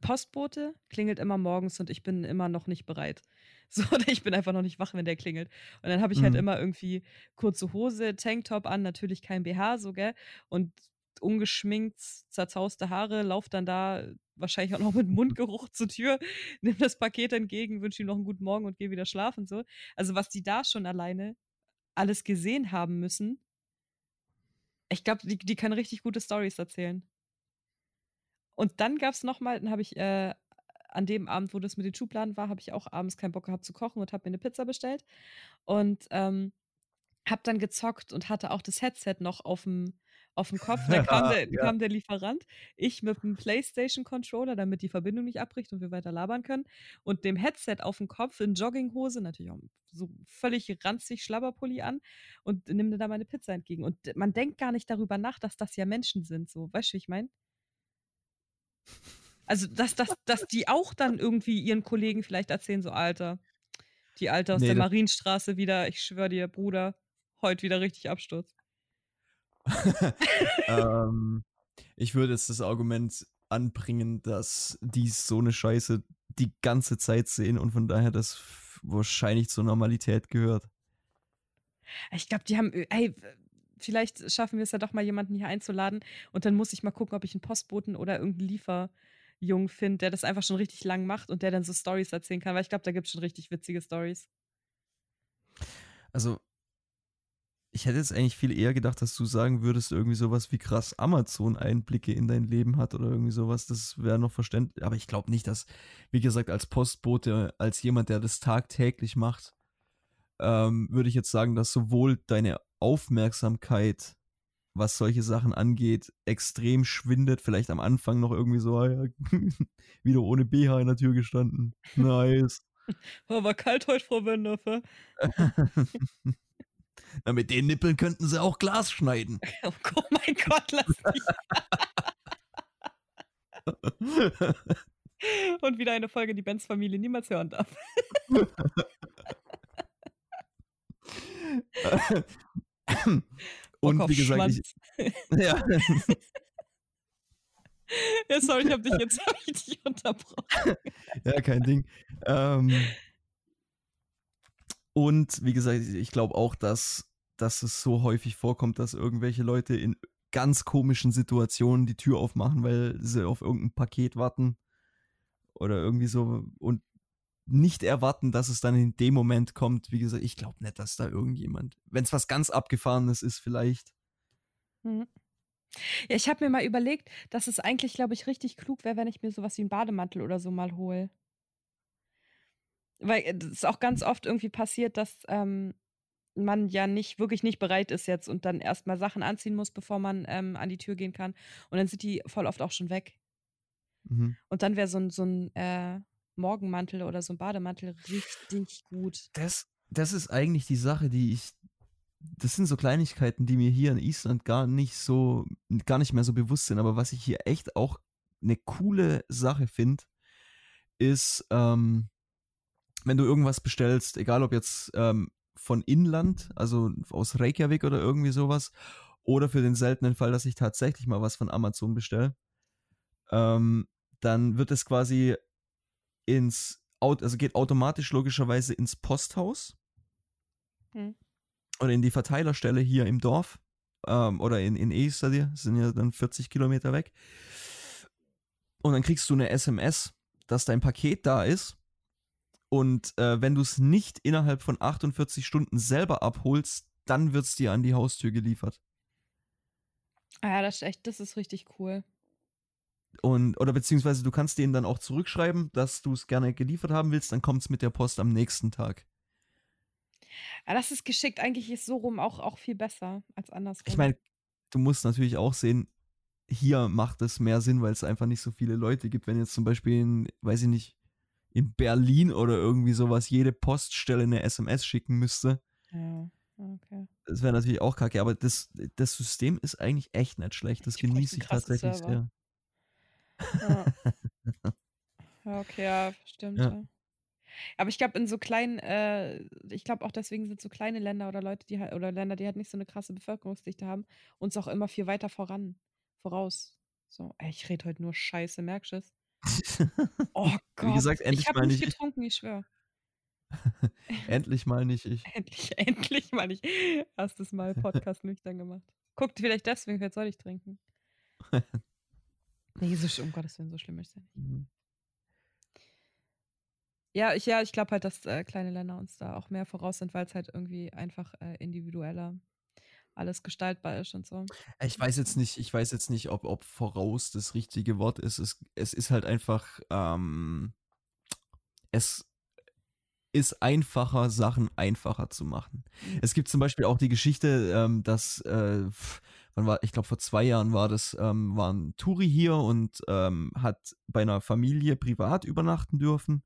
Postbote klingelt immer morgens und ich bin immer noch nicht bereit. So, oder ich bin einfach noch nicht wach, wenn der klingelt. Und dann habe ich halt Mhm. immer irgendwie kurze Hose, Tanktop an, natürlich kein BH, so, gell? Und ungeschminkt, zerzauste Haare, lauf dann da wahrscheinlich auch noch mit Mundgeruch zur Tür, nimm das Paket entgegen, wünsche ihm noch einen guten Morgen und gehe wieder schlafen, so. Also was die da schon alleine alles gesehen haben müssen, ich glaube, die, die können richtig gute Stories erzählen. Und dann gab es nochmal, dann habe ich äh, an dem Abend, wo das mit den Schubladen war, habe ich auch abends keinen Bock gehabt zu kochen und habe mir eine Pizza bestellt. Und ähm, habe dann gezockt und hatte auch das Headset noch auf dem auf dem Kopf. Dann kam der, Ja. kam der Lieferant, ich mit dem PlayStation-Controller, damit die Verbindung nicht abbricht und wir weiter labern können. Und dem Headset auf dem Kopf in Jogginghose, natürlich auch so völlig ranzig Schlabberpulli an und nimm dir da meine Pizza entgegen. Und man denkt gar nicht darüber nach, dass das ja Menschen sind. So, weißt du, wie ich meine? Also, dass, dass, dass die auch dann irgendwie ihren Kollegen vielleicht erzählen, so Alter, die Alte aus Nee, der Marienstraße wieder, ich schwöre dir, Bruder, heute wieder richtig Absturz. ähm, ich würde jetzt das Argument anbringen, dass die so eine Scheiße die ganze Zeit sehen und von daher das wahrscheinlich zur Normalität gehört. Ich glaube, die haben, ey, vielleicht schaffen wir es ja doch mal, jemanden hier einzuladen und dann muss ich mal gucken, ob ich einen Postboten oder irgendeinen Lieferjungen finde, der das einfach schon richtig lang macht und der dann so Stories erzählen kann, weil ich glaube, da gibt es schon richtig witzige Stories. Also, ich hätte jetzt eigentlich viel eher gedacht, dass du sagen würdest, irgendwie sowas wie krass Amazon Einblicke in dein Leben hat oder irgendwie sowas. Das wäre noch verständlich. Aber ich glaube nicht, dass, wie gesagt, als Postbote, als jemand, der das tagtäglich macht, ähm, würde ich jetzt sagen, dass sowohl deine Aufmerksamkeit, was solche Sachen angeht, extrem schwindet. Vielleicht am Anfang noch irgendwie so, ah ja, wieder ohne BH in der Tür gestanden. Nice. War kalt heute, Frau Wendorfer. Na, mit den Nippeln könnten sie auch Glas schneiden. Oh, mein Gott, lass mich. Und wieder eine Folge, die Bens Familie niemals hören darf. Und Bock wie gesagt, ich, ja, Ja, sorry, ich habe dich jetzt hab ich dich unterbrochen. ja, kein Ding. Ähm, und wie gesagt, ich glaube auch, dass, dass es so häufig vorkommt, dass irgendwelche Leute in ganz komischen Situationen die Tür aufmachen, weil sie auf irgendein Paket warten oder irgendwie so und nicht erwarten, dass es dann in dem Moment kommt. Wie gesagt, ich glaube nicht, dass da irgendjemand, wenn es was ganz Abgefahrenes ist, vielleicht, Mhm. Ja, ich habe mir mal überlegt, dass es eigentlich, glaube ich, richtig klug wäre, wenn ich mir sowas wie einen Bademantel oder so mal hole. Weil äh, es auch ganz oft irgendwie passiert, dass ähm, man ja nicht wirklich nicht bereit ist jetzt und dann erstmal Sachen anziehen muss, bevor man ähm, an die Tür gehen kann. Und dann sind die voll oft auch schon weg. Mhm. Und dann wäre so ein, so ein äh, Morgenmantel oder so ein Bademantel richtig gut. Das, das ist eigentlich die Sache, die ich. Das sind so Kleinigkeiten, die mir hier in Island gar nicht so, gar nicht mehr so bewusst sind. Aber was ich hier echt auch eine coole Sache finde, ist, ähm, wenn du irgendwas bestellst, egal ob jetzt ähm, von Inland, also aus Reykjavik oder irgendwie sowas, oder für den seltenen Fall, dass ich tatsächlich mal was von Amazon bestelle, ähm, dann wird es quasi ins, also geht automatisch logischerweise ins Posthaus hm. oder in die Verteilerstelle hier im Dorf ähm, oder in, in Easterdir, sind ja dann 40 Kilometer weg. Und dann kriegst du eine SMS, dass dein Paket da ist. Und äh, wenn du es nicht innerhalb von 48 Stunden selber abholst, dann wird es dir an die Haustür geliefert. Ah ja, das ist echt, das ist richtig cool. Und, oder beziehungsweise du kannst denen dann auch zurückschreiben, dass du es gerne geliefert haben willst, dann kommt es mit der Post am nächsten Tag. Ja, das ist geschickt. Eigentlich ist so rum auch, auch viel besser als andersrum. Ich meine, du musst natürlich auch sehen, hier macht es mehr Sinn, weil es einfach nicht so viele Leute gibt. Wenn jetzt zum Beispiel in, weiß ich nicht, in Berlin oder irgendwie sowas jede Poststelle eine SMS schicken müsste. Ja, okay. Das wäre natürlich auch kacke, aber das, das System ist eigentlich echt nicht schlecht. Das genieße ich tatsächlich Server. sehr. Ja. ja, okay, ja, stimmt. Ja. Aber ich glaube, in so kleinen, äh, ich glaube auch deswegen sind so kleine Länder oder Leute, die halt, oder Länder, die halt nicht so eine krasse Bevölkerungsdichte haben, uns auch immer viel weiter voran, voraus. So, ey, ich rede heute nur Scheiße, merkst du es? Oh Gott. Wie gesagt, endlich ich mal nicht. Ich habe getrunken, ich schwöre. endlich mal nicht ich. Endlich, endlich mal nicht. Erstes Mal Podcast nüchtern gemacht. Guckt, vielleicht deswegen, vielleicht soll ich trinken. Nee, so, um Gottes Willen, so schlimm ist ja nicht. Mhm. Ja, ich, ja, ich glaube halt, dass äh, kleine Länder uns da auch mehr voraus sind, weil es halt irgendwie einfach äh, individueller alles gestaltbar ist und so. Ich weiß jetzt nicht, ich weiß jetzt nicht, ob, ob voraus das richtige Wort ist. Es, es ist halt einfach, ähm, es ist einfacher, Sachen einfacher zu machen. Mhm. Es gibt zum Beispiel auch die Geschichte, ähm, dass äh, wann war, ich glaube vor zwei Jahren war das, ähm, war ein Touri hier und ähm, hat bei einer Familie privat übernachten dürfen.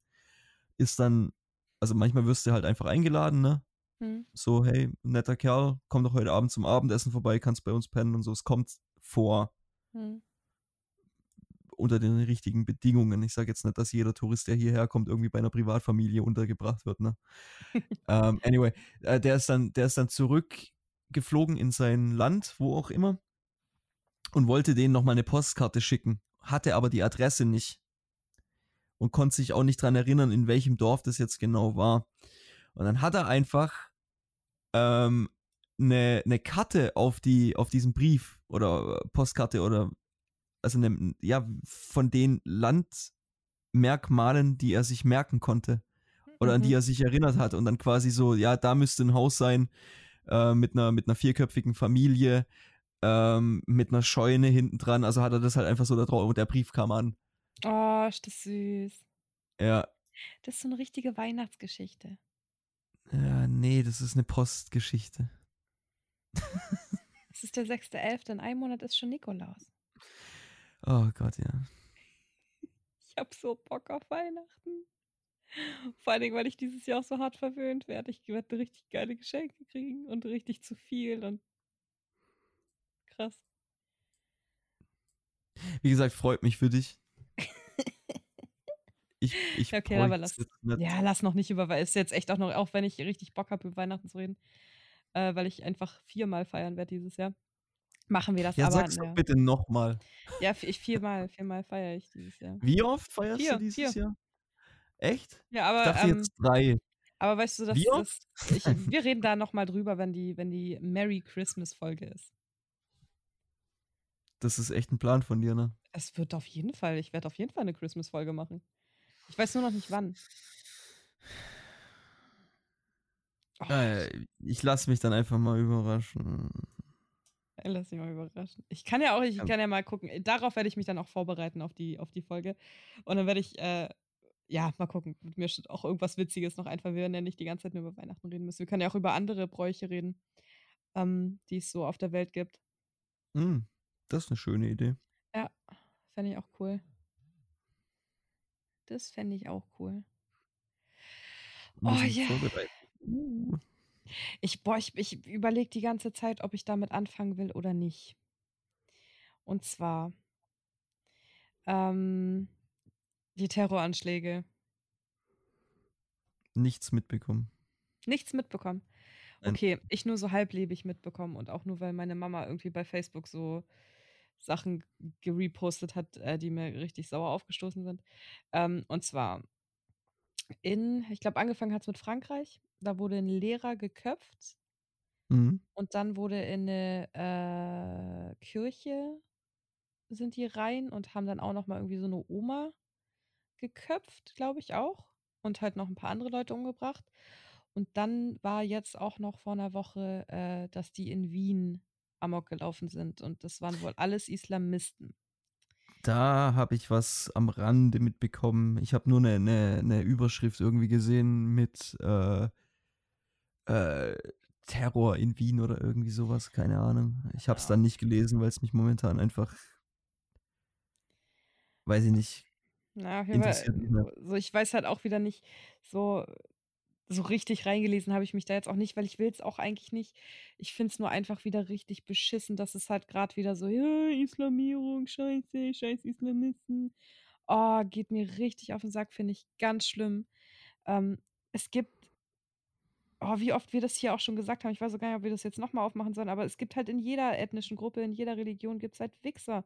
Ist dann, also manchmal wirst du halt einfach eingeladen, ne? Hm. So, hey, netter Kerl, komm doch heute Abend zum Abendessen vorbei, kannst bei uns pennen und so. Es kommt vor. Hm. Unter den richtigen Bedingungen. Ich sage jetzt nicht, dass jeder Tourist, der hierher kommt, irgendwie bei einer Privatfamilie untergebracht wird, ne? ähm, anyway, äh, der ist dann, der ist dann zurück geflogen in sein Land, wo auch immer, und wollte denen nochmal eine Postkarte schicken, hatte aber die Adresse nicht und konnte sich auch nicht dran erinnern, in welchem Dorf das jetzt genau war. Und dann hat er einfach ähm, eine, eine Karte auf die auf diesen Brief oder Postkarte oder also eine, ja von den Landmerkmalen, die er sich merken konnte oder an die mhm. er sich erinnert hat und dann quasi so ja da müsste ein Haus sein äh, mit, einer, mit einer vierköpfigen Familie, ähm, mit einer Scheune hinten dran. Also hat er das halt einfach so da drauf und der Brief kam an. Oh, ist das süß. Ja. Das ist so eine richtige Weihnachtsgeschichte. Ja, nee, das ist eine Postgeschichte. Es ist der 6.11., in einem Monat ist schon Nikolaus. Oh Gott, ja. Ich hab so Bock auf Weihnachten. Vor allen Dingen, weil ich dieses Jahr auch so hart verwöhnt werde. Ich werde richtig geile Geschenke kriegen und richtig zu viel und krass. Wie gesagt, freut mich für dich. Ich, ich okay, aber lass, ja, lass noch nicht über, weil es jetzt echt auch noch, auch wenn ich richtig Bock habe, über Weihnachten zu reden, äh, weil ich einfach viermal feiern werde dieses Jahr. Machen wir das ja, aber. Sag's doch bitte nochmal. Ja, ich viermal, viermal feiere ich dieses Jahr. Wie oft feierst vier, du dieses vier. Jahr? Echt? Ja, aber. Ich dachte ähm, jetzt drei. Aber weißt du, dass das, ich, wir reden da nochmal drüber, wenn die, wenn die Merry Christmas-Folge ist. Das ist echt ein Plan von dir, ne? Es wird auf jeden Fall, ich werde auf jeden Fall eine Christmas-Folge machen. Ich weiß nur noch nicht wann. Oh. Äh, ich lasse mich dann einfach mal überraschen. Lass mich mal überraschen. Ich kann ja auch, ich kann ja mal gucken. Darauf werde ich mich dann auch vorbereiten auf die, auf die Folge. Und dann werde ich, äh, ja, mal gucken. Mir steht auch irgendwas Witziges noch einfallen. Wir werden ja nicht die ganze Zeit nur über Weihnachten reden müssen. Wir können ja auch über andere Bräuche reden, ähm, die es so auf der Welt gibt. Mm, das ist eine schöne Idee. Ja, fände ich auch cool. Das fände ich auch cool. Oh ja. Uh. Ich, boah, ich, ich überlege die ganze Zeit, ob ich damit anfangen will oder nicht. Und zwar ähm, die Terroranschläge. Nichts mitbekommen. Nichts mitbekommen. Okay, ich nur so halblebig mitbekommen und auch nur, weil meine Mama irgendwie bei Facebook so Sachen gerepostet hat, äh, die mir richtig sauer aufgestoßen sind. Ähm, und zwar in, ich glaube, angefangen hat es mit Frankreich. Da wurde ein Lehrer geköpft Mhm. und dann wurde in eine äh, Kirche sind die rein und haben dann auch noch mal irgendwie so eine Oma geköpft, glaube ich auch. Und halt noch ein paar andere Leute umgebracht. Und dann war jetzt auch noch vor einer Woche, äh, dass die in Wien Amok gelaufen sind. Und das waren wohl alles Islamisten. Da habe ich was am Rande mitbekommen. Ich habe nur eine, eine, eine, Überschrift irgendwie gesehen mit äh, äh, Terror in Wien oder irgendwie sowas. Keine Ahnung. Ich habe es dann nicht gelesen, weil es mich momentan einfach, weiß ich nicht, na, interessiert mich mehr. So, ich weiß halt auch wieder nicht so so richtig reingelesen habe ich mich da jetzt auch nicht, weil ich will es auch eigentlich nicht. Ich finde es nur einfach wieder richtig beschissen, dass es halt gerade wieder so, ja, Islamierung, scheiße, scheiß Islamisten. Oh, geht mir richtig auf den Sack, finde ich ganz schlimm. Ähm, es gibt, oh, wie oft wir das hier auch schon gesagt haben, ich weiß auch gar nicht, ob wir das jetzt nochmal aufmachen sollen, aber es gibt halt in jeder ethnischen Gruppe, in jeder Religion gibt es halt Wichser.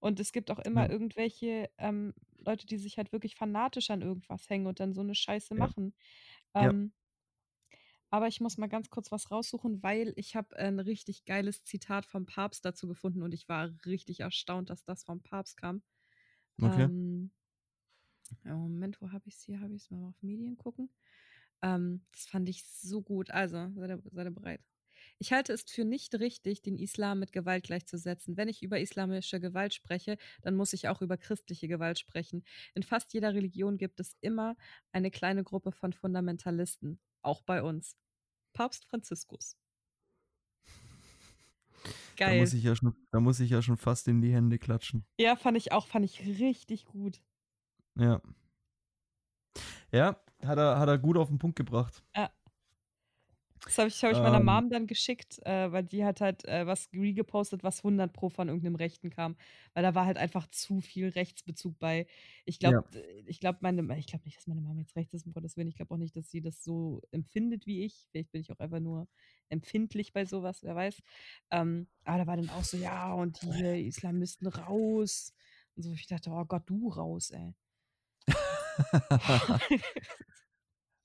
Und es gibt auch immer ja. irgendwelche ähm, Leute, die sich halt wirklich fanatisch an irgendwas hängen und dann so eine Scheiße ja. machen. Ähm, ja. Aber ich muss mal ganz kurz was raussuchen, weil ich habe ein richtig geiles Zitat vom Papst dazu gefunden und ich war richtig erstaunt, dass das vom Papst kam. Okay. Ähm, Moment, wo habe ich es hier? Habe ich es mal auf Medien gucken? Ähm, das fand ich so gut. Also, seid ihr, seid ihr bereit? Ich halte es für nicht richtig, den Islam mit Gewalt gleichzusetzen. Wenn ich über islamische Gewalt spreche, dann muss ich auch über christliche Gewalt sprechen. In fast jeder Religion gibt es immer eine kleine Gruppe von Fundamentalisten, auch bei uns. Papst Franziskus. Geil. Da muss ich ja schon, da muss ich ja schon fast in die Hände klatschen. Ja, fand ich auch, fand ich richtig gut. Ja. Ja, hat er, hat er gut auf den Punkt gebracht. Ja. Das habe ich, hab ich meiner ähm, Mom dann geschickt, äh, weil die hat halt äh, was regepostet, was 100 Pro von irgendeinem Rechten kam. Weil da war halt einfach zu viel Rechtsbezug bei. Ich glaube, ja. Ich glaube, meine, ich glaube nicht, dass meine Mom jetzt rechts ist, um Gottes Willen. Ich glaube auch nicht, dass sie das so empfindet wie ich. Vielleicht bin ich auch einfach nur empfindlich bei sowas, wer weiß. Ähm, aber da war dann auch so, ja, und die Islamisten raus. Und so, ich dachte, oh Gott, du raus, ey.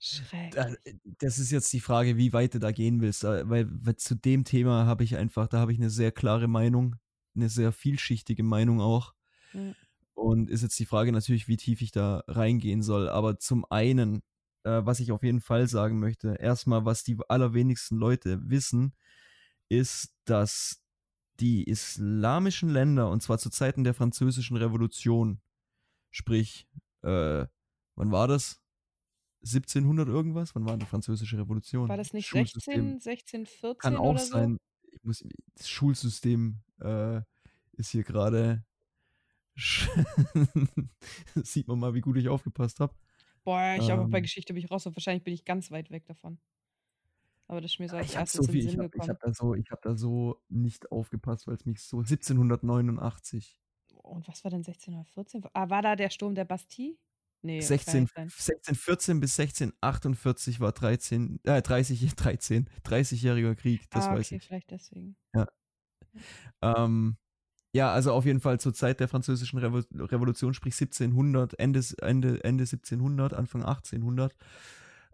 Schrecklich. Das ist jetzt die Frage, wie weit du da gehen willst, äh, weil, weil zu dem Thema habe ich einfach, da habe ich eine sehr klare Meinung, eine sehr vielschichtige Meinung auch. Mhm. Und ist jetzt die Frage natürlich, wie tief ich da reingehen soll. Aber zum einen, äh, was ich auf jeden Fall sagen möchte, erstmal, was die allerwenigsten Leute wissen, ist, dass die islamischen Länder, und zwar zu Zeiten der französischen Revolution, sprich, äh, wann war das? 1700 irgendwas? Wann war die französische Revolution? War das nicht 16, 16, 14 Kann auch oder sein. Ich muss, das Schulsystem äh, ist hier gerade. Sieht man mal, wie gut ich aufgepasst habe. Boah, ich ähm, auch bei Geschichte bin ich raus und wahrscheinlich bin ich ganz weit weg davon. Aber das ist mir so als erstes so viel, in Sinn ich hab, Ich habe da, so, hab da so nicht aufgepasst, weil es mich so 1789. Und was war denn 1614? Ah, war da der Sturm der Bastille? Nee, 16, 1614 bis 1648 war 13, äh, 30, 13, 30-jähriger Krieg, das ah, weiß okay, ich. vielleicht deswegen. Ja. Ähm, ja, also auf jeden Fall zur Zeit der französischen Revolution, sprich 1700, Ende, Ende, Ende 1700, Anfang 1800,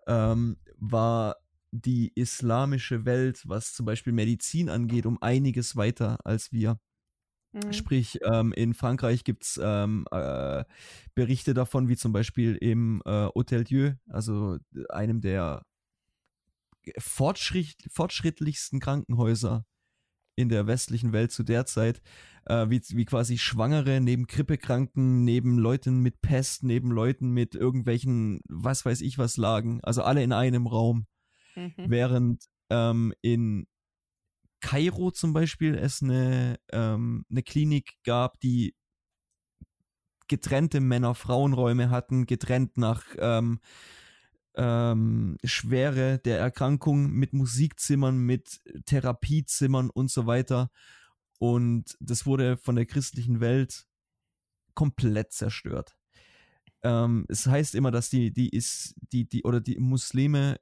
ähm, war die islamische Welt, was zum Beispiel Medizin angeht, um einiges weiter als wir. Mhm. Sprich, ähm, in Frankreich gibt es ähm, äh, Berichte davon, wie zum Beispiel im äh, Hotel Dieu, also einem der fortschritt fortschrittlichsten Krankenhäuser in der westlichen Welt zu der Zeit, äh, wie, wie quasi Schwangere neben Grippekranken, neben Leuten mit Pest, neben Leuten mit irgendwelchen, was weiß ich was lagen. Also alle in einem Raum. Mhm. Während ähm, in Kairo zum Beispiel es eine, ähm, eine Klinik gab, die getrennte Männer-Frauen-Räume hatten, getrennt nach ähm, ähm, Schwere der Erkrankung mit Musikzimmern, mit Therapiezimmern und so weiter. Und das wurde von der christlichen Welt komplett zerstört. Ähm, es heißt immer, dass die, die ist, die, die, oder die Muslime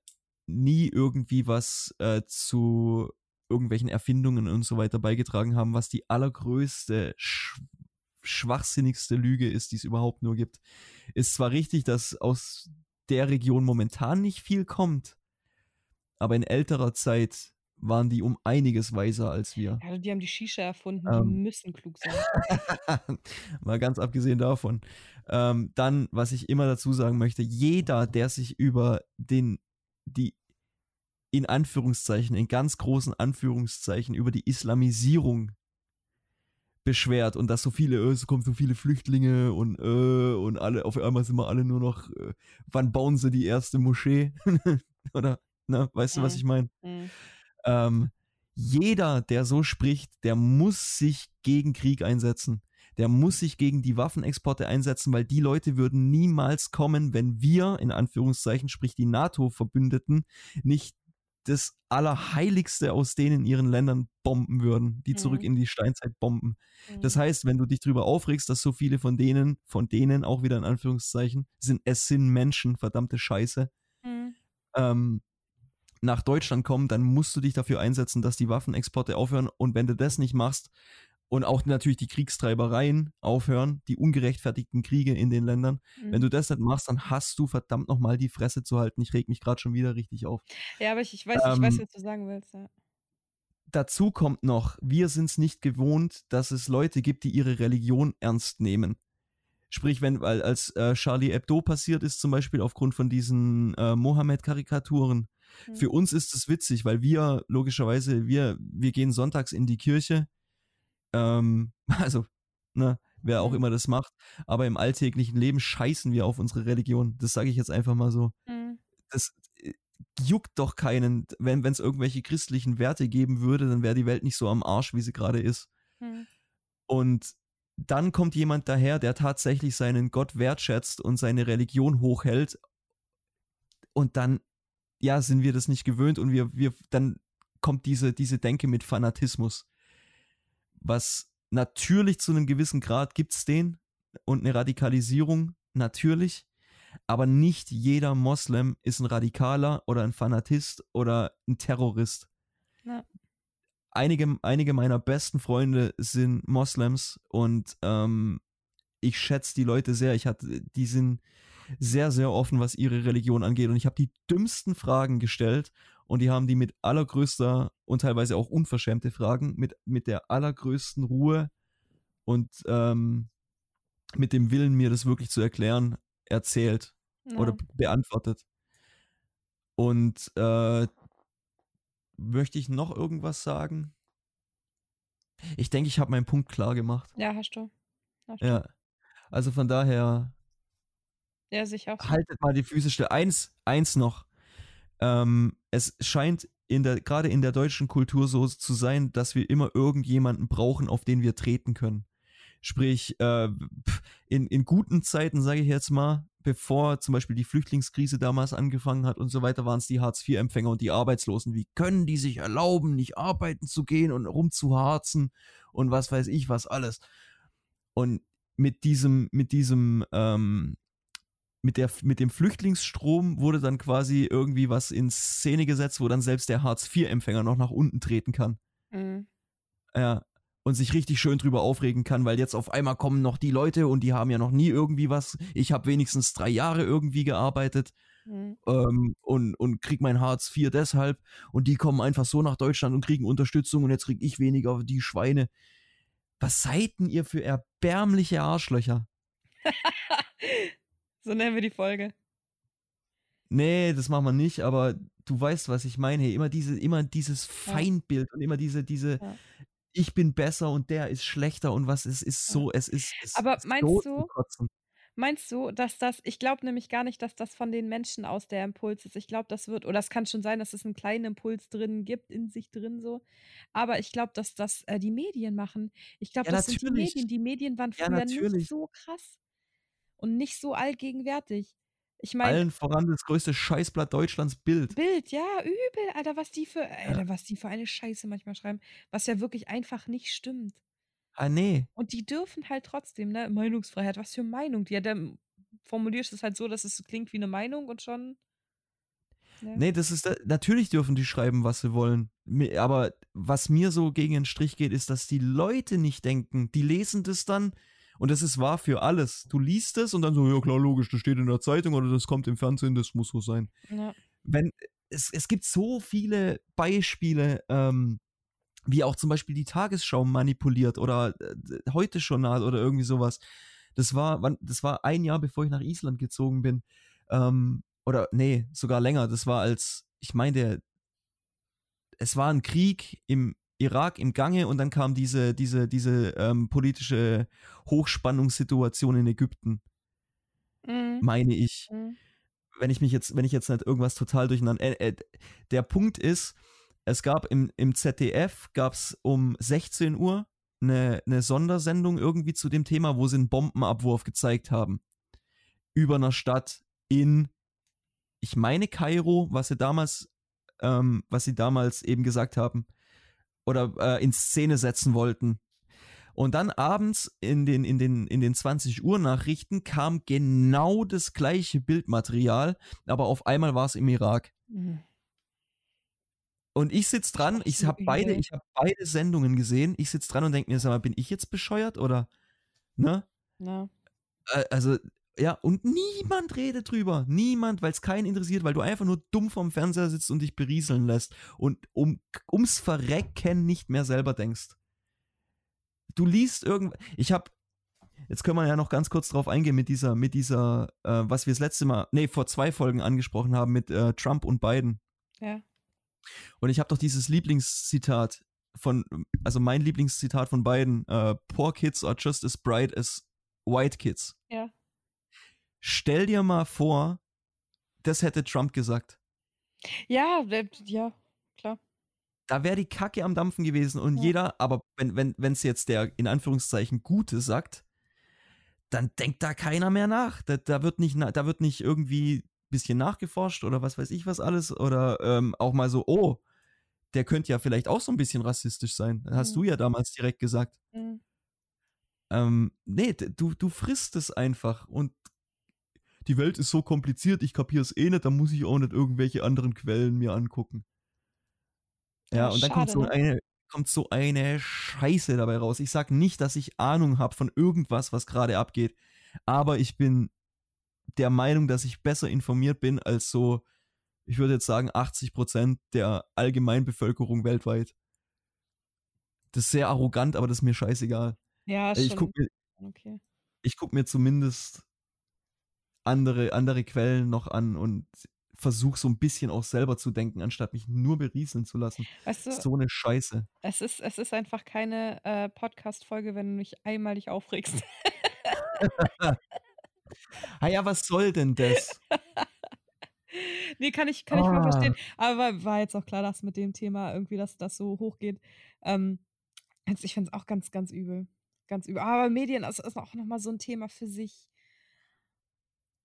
nie irgendwie was äh, zu irgendwelchen Erfindungen und so weiter beigetragen haben, was die allergrößte, sch schwachsinnigste Lüge ist, die es überhaupt nur gibt. Ist zwar richtig, dass aus der Region momentan nicht viel kommt, aber in älterer Zeit waren die um einiges weiser als wir. Also die haben die Shisha erfunden, die ähm, müssen klug sein. Mal ganz abgesehen davon. Ähm, dann, was ich immer dazu sagen möchte, jeder, der sich über den, die in Anführungszeichen, in ganz großen Anführungszeichen, über die Islamisierung beschwert und dass so viele, äh, es kommen so viele Flüchtlinge und äh, und alle, auf einmal sind wir alle nur noch, äh, wann bauen sie die erste Moschee? Oder, ne, weißt du, was ich meine? Ähm, jeder, der so spricht, der muss sich gegen Krieg einsetzen. Der muss sich gegen die Waffenexporte einsetzen, weil die Leute würden niemals kommen, wenn wir, in Anführungszeichen, sprich die NATO-Verbündeten, nicht das Allerheiligste aus denen in ihren Ländern bomben würden, die mhm. zurück in die Steinzeit bomben. Mhm. Das heißt, wenn du dich darüber aufregst, dass so viele von denen, von denen auch wieder in Anführungszeichen, sind, es sind Menschen, verdammte Scheiße, mhm. ähm, nach Deutschland kommen, dann musst du dich dafür einsetzen, dass die Waffenexporte aufhören. Und wenn du das nicht machst und auch natürlich die Kriegstreibereien aufhören, die ungerechtfertigten Kriege in den Ländern, mhm. wenn du das nicht machst, dann hast du verdammt nochmal die Fresse zu halten. Ich reg mich gerade schon wieder richtig auf. Ja, aber ich, ich weiß, ähm, ich weiß, ähm, was du sagen willst. Ja. Dazu kommt noch, wir sind es nicht gewohnt, dass es Leute gibt, die ihre Religion ernst nehmen. Sprich, wenn, weil als äh, Charlie Hebdo passiert ist, zum Beispiel aufgrund von diesen äh, Mohammed-Karikaturen, Mhm. Für uns ist es witzig, weil wir logischerweise, wir, wir gehen sonntags in die Kirche. Ähm, also, ne, wer auch mhm. immer das macht. Aber im alltäglichen Leben scheißen wir auf unsere Religion. Das sage ich jetzt einfach mal so. Mhm. Das äh, juckt doch keinen. Wenn es irgendwelche christlichen Werte geben würde, dann wäre die Welt nicht so am Arsch, wie sie gerade ist. Mhm. Und dann kommt jemand daher, der tatsächlich seinen Gott wertschätzt und seine Religion hochhält. Und dann ja, sind wir das nicht gewöhnt und wir, wir, dann kommt diese, diese Denke mit Fanatismus. Was natürlich zu einem gewissen Grad gibt es den und eine Radikalisierung, natürlich. Aber nicht jeder Moslem ist ein Radikaler oder ein Fanatist oder ein Terrorist. Ja. Einige, einige meiner besten Freunde sind Moslems und ähm, ich schätze die Leute sehr. Ich hatte, die sind, sehr, sehr offen, was ihre Religion angeht. Und ich habe die dümmsten Fragen gestellt und die haben die mit allergrößter und teilweise auch unverschämte Fragen, mit, mit der allergrößten Ruhe und ähm, mit dem Willen, mir das wirklich zu erklären, erzählt ja. oder beantwortet. Und äh, möchte ich noch irgendwas sagen? Ich denke, ich habe meinen Punkt klar gemacht. Ja, hast du. Hast du. Ja. Also von daher, ja, sicher. Haltet mal die Füße still. Eins, eins noch. Ähm, es scheint in der, gerade in der deutschen Kultur so zu sein, dass wir immer irgendjemanden brauchen, auf den wir treten können. Sprich, äh, in, in guten Zeiten, sage ich jetzt mal, bevor zum Beispiel die Flüchtlingskrise damals angefangen hat und so weiter, waren es die Hartz-IV-Empfänger und die Arbeitslosen. Wie können die sich erlauben, nicht arbeiten zu gehen und rumzuharzen und was weiß ich was alles. Und mit diesem, mit diesem ähm, mit, der, mit dem Flüchtlingsstrom wurde dann quasi irgendwie was in Szene gesetzt, wo dann selbst der Hartz-IV-Empfänger noch nach unten treten kann. Mhm. Ja. Und sich richtig schön drüber aufregen kann, weil jetzt auf einmal kommen noch die Leute und die haben ja noch nie irgendwie was. Ich habe wenigstens drei Jahre irgendwie gearbeitet mhm. ähm, und, und krieg mein Hartz IV deshalb. Und die kommen einfach so nach Deutschland und kriegen Unterstützung und jetzt krieg ich weniger die Schweine. Was seid denn ihr für erbärmliche Arschlöcher? So nennen wir die Folge. Nee, das machen wir nicht, aber du weißt, was ich meine. Immer diese, immer dieses Feindbild ja. und immer diese, diese, ja. ich bin besser und der ist schlechter und was es ist so, es ist, es Aber ist meinst du-. Meinst du, dass das, ich glaube nämlich gar nicht, dass das von den Menschen aus der Impuls ist. Ich glaube, das wird, oder es kann schon sein, dass es einen kleinen Impuls drin gibt, in sich drin so. Aber ich glaube, dass das äh, die Medien machen. Ich glaube, Ja, das sind die natürlich. Medien. Die Medien waren früher natürlich. nicht so krass und nicht so allgegenwärtig. Ich meine, Allen voran das größte Scheißblatt Deutschlands Bild. Bild, ja, übel, Alter, was die für, Alter, was die für eine Scheiße manchmal schreiben, was ja wirklich einfach nicht stimmt. Ah, nee. Und die dürfen halt trotzdem, ne? Meinungsfreiheit, was für Meinung? Ja, dann formulierst du es halt so, dass es klingt wie eine Meinung und schon. Ne? Nee, das ist, natürlich dürfen die schreiben, was sie wollen. Aber was mir so gegen den Strich geht, ist, dass die Leute nicht denken. Die lesen das dann und das ist wahr für alles. Du liest es und dann so, ja klar, logisch, das steht in der Zeitung oder das kommt im Fernsehen, das muss so sein. Ja. Wenn, es, es gibt so viele Beispiele, ähm, wie auch zum Beispiel die Tagesschau manipuliert oder äh, heute Journal oder irgendwie sowas. Das war, wann, das war ein Jahr, bevor ich nach Island gezogen bin. Ähm, oder nee, sogar länger. Das war als, ich meine, es war ein Krieg im Irak im Gange und dann kam diese, diese, diese ähm, politische Hochspannungssituation in Ägypten, Mhm. meine ich Mhm. wenn ich mich jetzt, wenn ich jetzt nicht irgendwas total durcheinander. Äh, äh, der Punkt ist, es gab im, im ZDF gab es um 16 Uhr eine, eine Sondersendung irgendwie zu dem Thema, wo sie einen Bombenabwurf gezeigt haben. Über einer Stadt in, ich meine Kairo, was sie damals, ähm, was sie damals eben gesagt haben, oder äh, in Szene setzen wollten. Und dann abends in den, in den, in den 20 Uhr Nachrichten kam genau das gleiche Bildmaterial, aber auf einmal war es im Irak. Mhm. Und ich sitz dran, ich habe beide, ich habe beide Sendungen gesehen. Ich sitz dran und denke mir, sag mal, bin ich jetzt bescheuert oder ne? Ja. Äh, Also ja, und niemand redet drüber. Niemand, weil es keinen interessiert, weil du einfach nur dumm vorm Fernseher sitzt und dich berieseln lässt und um, ums Verrecken nicht mehr selber denkst. Du liest irgend. Ich habe. Jetzt können wir ja noch ganz kurz drauf eingehen mit dieser, mit dieser, äh, was wir das letzte Mal, nee, vor zwei Folgen angesprochen haben mit äh, Trump und Biden. Ja. Und ich habe doch dieses Lieblingszitat von, also mein Lieblingszitat von beiden, äh, Poor kids are just as bright as white kids. Ja. Stell dir mal vor, das hätte Trump gesagt. Ja, ja, klar. Da wäre die Kacke am Dampfen gewesen und Ja. jeder, aber wenn wenn wenn, es jetzt der in Anführungszeichen Gute sagt, dann denkt da keiner mehr nach. Da, da wird nicht, da wird nicht irgendwie ein bisschen nachgeforscht oder was weiß ich was alles oder ähm, auch mal so, oh, der könnte ja vielleicht auch so ein bisschen rassistisch sein. Das hast Mhm. du ja damals direkt gesagt. Mhm. Ähm, nee, du, du frisst es einfach und die Welt ist so kompliziert, ich kapiere es eh nicht, da muss ich auch nicht irgendwelche anderen Quellen mir angucken. Ja, und dann kommt so ne? eine kommt so eine Scheiße dabei raus. Ich sag nicht, dass ich Ahnung habe von irgendwas, was gerade abgeht, aber ich bin der Meinung, dass ich besser informiert bin als so, ich würde jetzt sagen, 80 Prozent der Allgemeinbevölkerung weltweit. Das ist sehr arrogant, aber das ist mir scheißegal. Ja, Ich schon. guck mir, Okay. ich guck mir zumindest andere, andere Quellen noch an und versuche so ein bisschen auch selber zu denken, anstatt mich nur berieseln zu lassen. Weißt du, So eine Scheiße. es ist, es ist einfach keine äh, Podcast-Folge, wenn du nicht einmal dich aufregst. Ah ja, was soll denn das? nee, kann ich, kann ich mal Ah. verstehen. Aber war jetzt auch klar, dass mit dem Thema irgendwie, dass das so hochgeht. Ähm, also ich finde es auch ganz, ganz übel. Ganz übel. Aber Medien ist, ist auch nochmal so ein Thema für sich.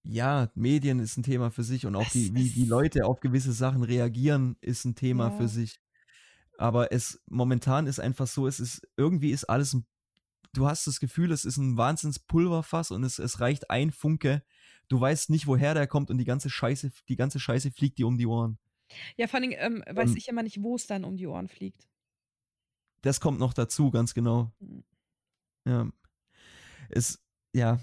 Ja, Medien ist ein Thema für sich und auch die, wie die Leute auf gewisse Sachen reagieren, ist ein Thema Ja. für sich. Aber es momentan ist einfach so, es ist irgendwie ist alles ein, du hast das Gefühl, es ist ein Wahnsinnspulverfass und es, es reicht ein Funke. Du weißt nicht, woher der kommt und die ganze Scheiße, die ganze Scheiße fliegt dir um die Ohren. Ja, vor allem ähm, weiß Ähm. ich immer nicht, wo es dann um die Ohren fliegt. Das kommt noch dazu, ganz genau. Mhm. Ja. Es, ja,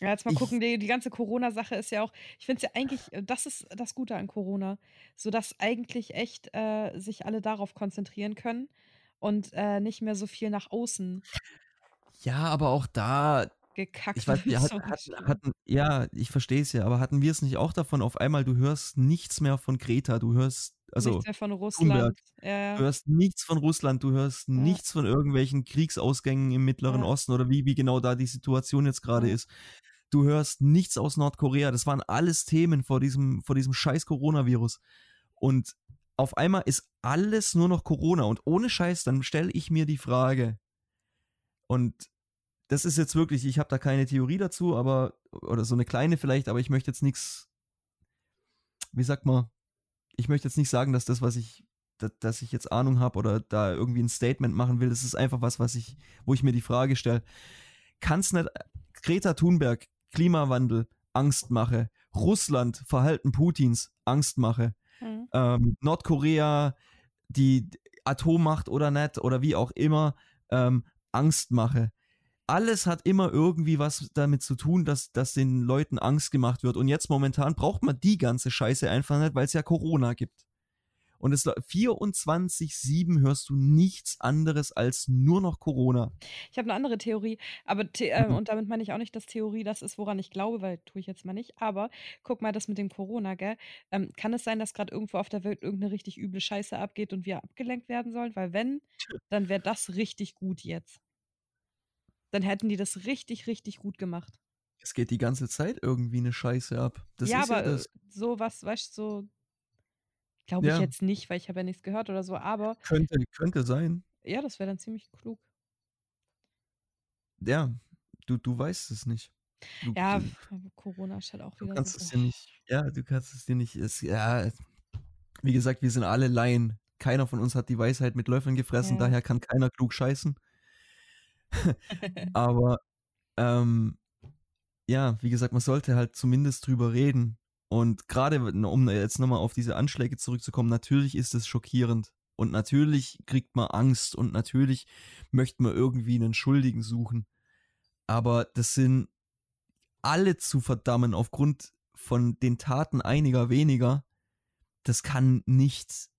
Ja, jetzt mal Ich- gucken, die, die ganze Corona-Sache ist ja auch, ich finde es ja eigentlich, äh, das ist das Gute an Corona, so dass eigentlich echt äh, sich alle darauf konzentrieren können und äh, nicht mehr so viel nach außen ja, aber auch da, gekackt ich weiß, wir wird. hatten, hatten, hatten ja, ich verstehe es ja, aber hatten wir es nicht auch davon, auf einmal, du hörst nichts mehr von Greta, du hörst Also Nichts mehr von. Russland. Ja, Du hörst nichts von Russland, du hörst Ja. nichts von irgendwelchen Kriegsausgängen im Mittleren Ja. Osten oder wie, wie genau da die Situation jetzt gerade ist. Du hörst nichts aus Nordkorea. Das waren alles Themen vor diesem, vor diesem scheiß Coronavirus. Und auf einmal ist alles nur noch Corona. Und ohne Scheiß, dann stelle ich mir die Frage. Und das ist jetzt wirklich, ich habe da keine Theorie dazu, aber, oder so eine kleine vielleicht, aber ich möchte jetzt nichts, wie sagt man, ich möchte jetzt nicht sagen, dass das, was ich, dass, ich jetzt Ahnung habe oder da irgendwie ein Statement machen will. Das ist einfach was, was ich, wo ich mir die Frage stelle, kann es nicht Greta Thunberg, Klimawandel, Angst mache, Russland, Verhalten Putins, Angst mache, Mhm. ähm, Nordkorea, die Atommacht oder nicht oder wie auch immer, ähm, Angst mache. Alles hat immer irgendwie was damit zu tun, dass, dass den Leuten Angst gemacht wird. Und jetzt momentan braucht man die ganze Scheiße einfach nicht, weil es ja Corona gibt. Und es 24-7 hörst du nichts anderes als nur noch Corona. Ich habe eine andere Theorie, aber The äh, Mhm. und damit meine ich auch nicht, dass Theorie das ist, woran ich glaube, weil tue ich jetzt mal nicht. Aber guck mal, das mit dem Corona, gell? Ähm, kann es sein, dass gerade irgendwo auf der Welt irgendeine richtig üble Scheiße abgeht und wir abgelenkt werden sollen? Weil wenn, dann wäre das richtig gut jetzt. Dann hätten die das richtig, richtig gut gemacht. Es geht die ganze Zeit irgendwie eine Scheiße ab. Das ja, ist aber ja äh, das. so was, weißt du, so glaube ich Ja. jetzt nicht, weil ich habe ja nichts gehört oder so. Aber Könnte, könnte sein. ja, das wäre dann ziemlich klug. Ja, du, du weißt es nicht. Du, Ja, du, Corona ist halt auch du wieder kannst so. es dir nicht. Ja, du kannst es dir nicht. Es, ja, wie gesagt, wir sind alle Laien. Keiner von uns hat die Weisheit mit Löffeln gefressen, Ja. daher kann keiner klug scheißen. Aber ähm, ja, wie gesagt, man sollte halt zumindest drüber reden. Und gerade, um jetzt nochmal auf diese Anschläge zurückzukommen, natürlich ist es schockierend. Und natürlich kriegt man Angst und natürlich möchte man irgendwie einen Schuldigen suchen. Aber das sind alle zu verdammen aufgrund von den Taten einiger weniger. Das kann nicht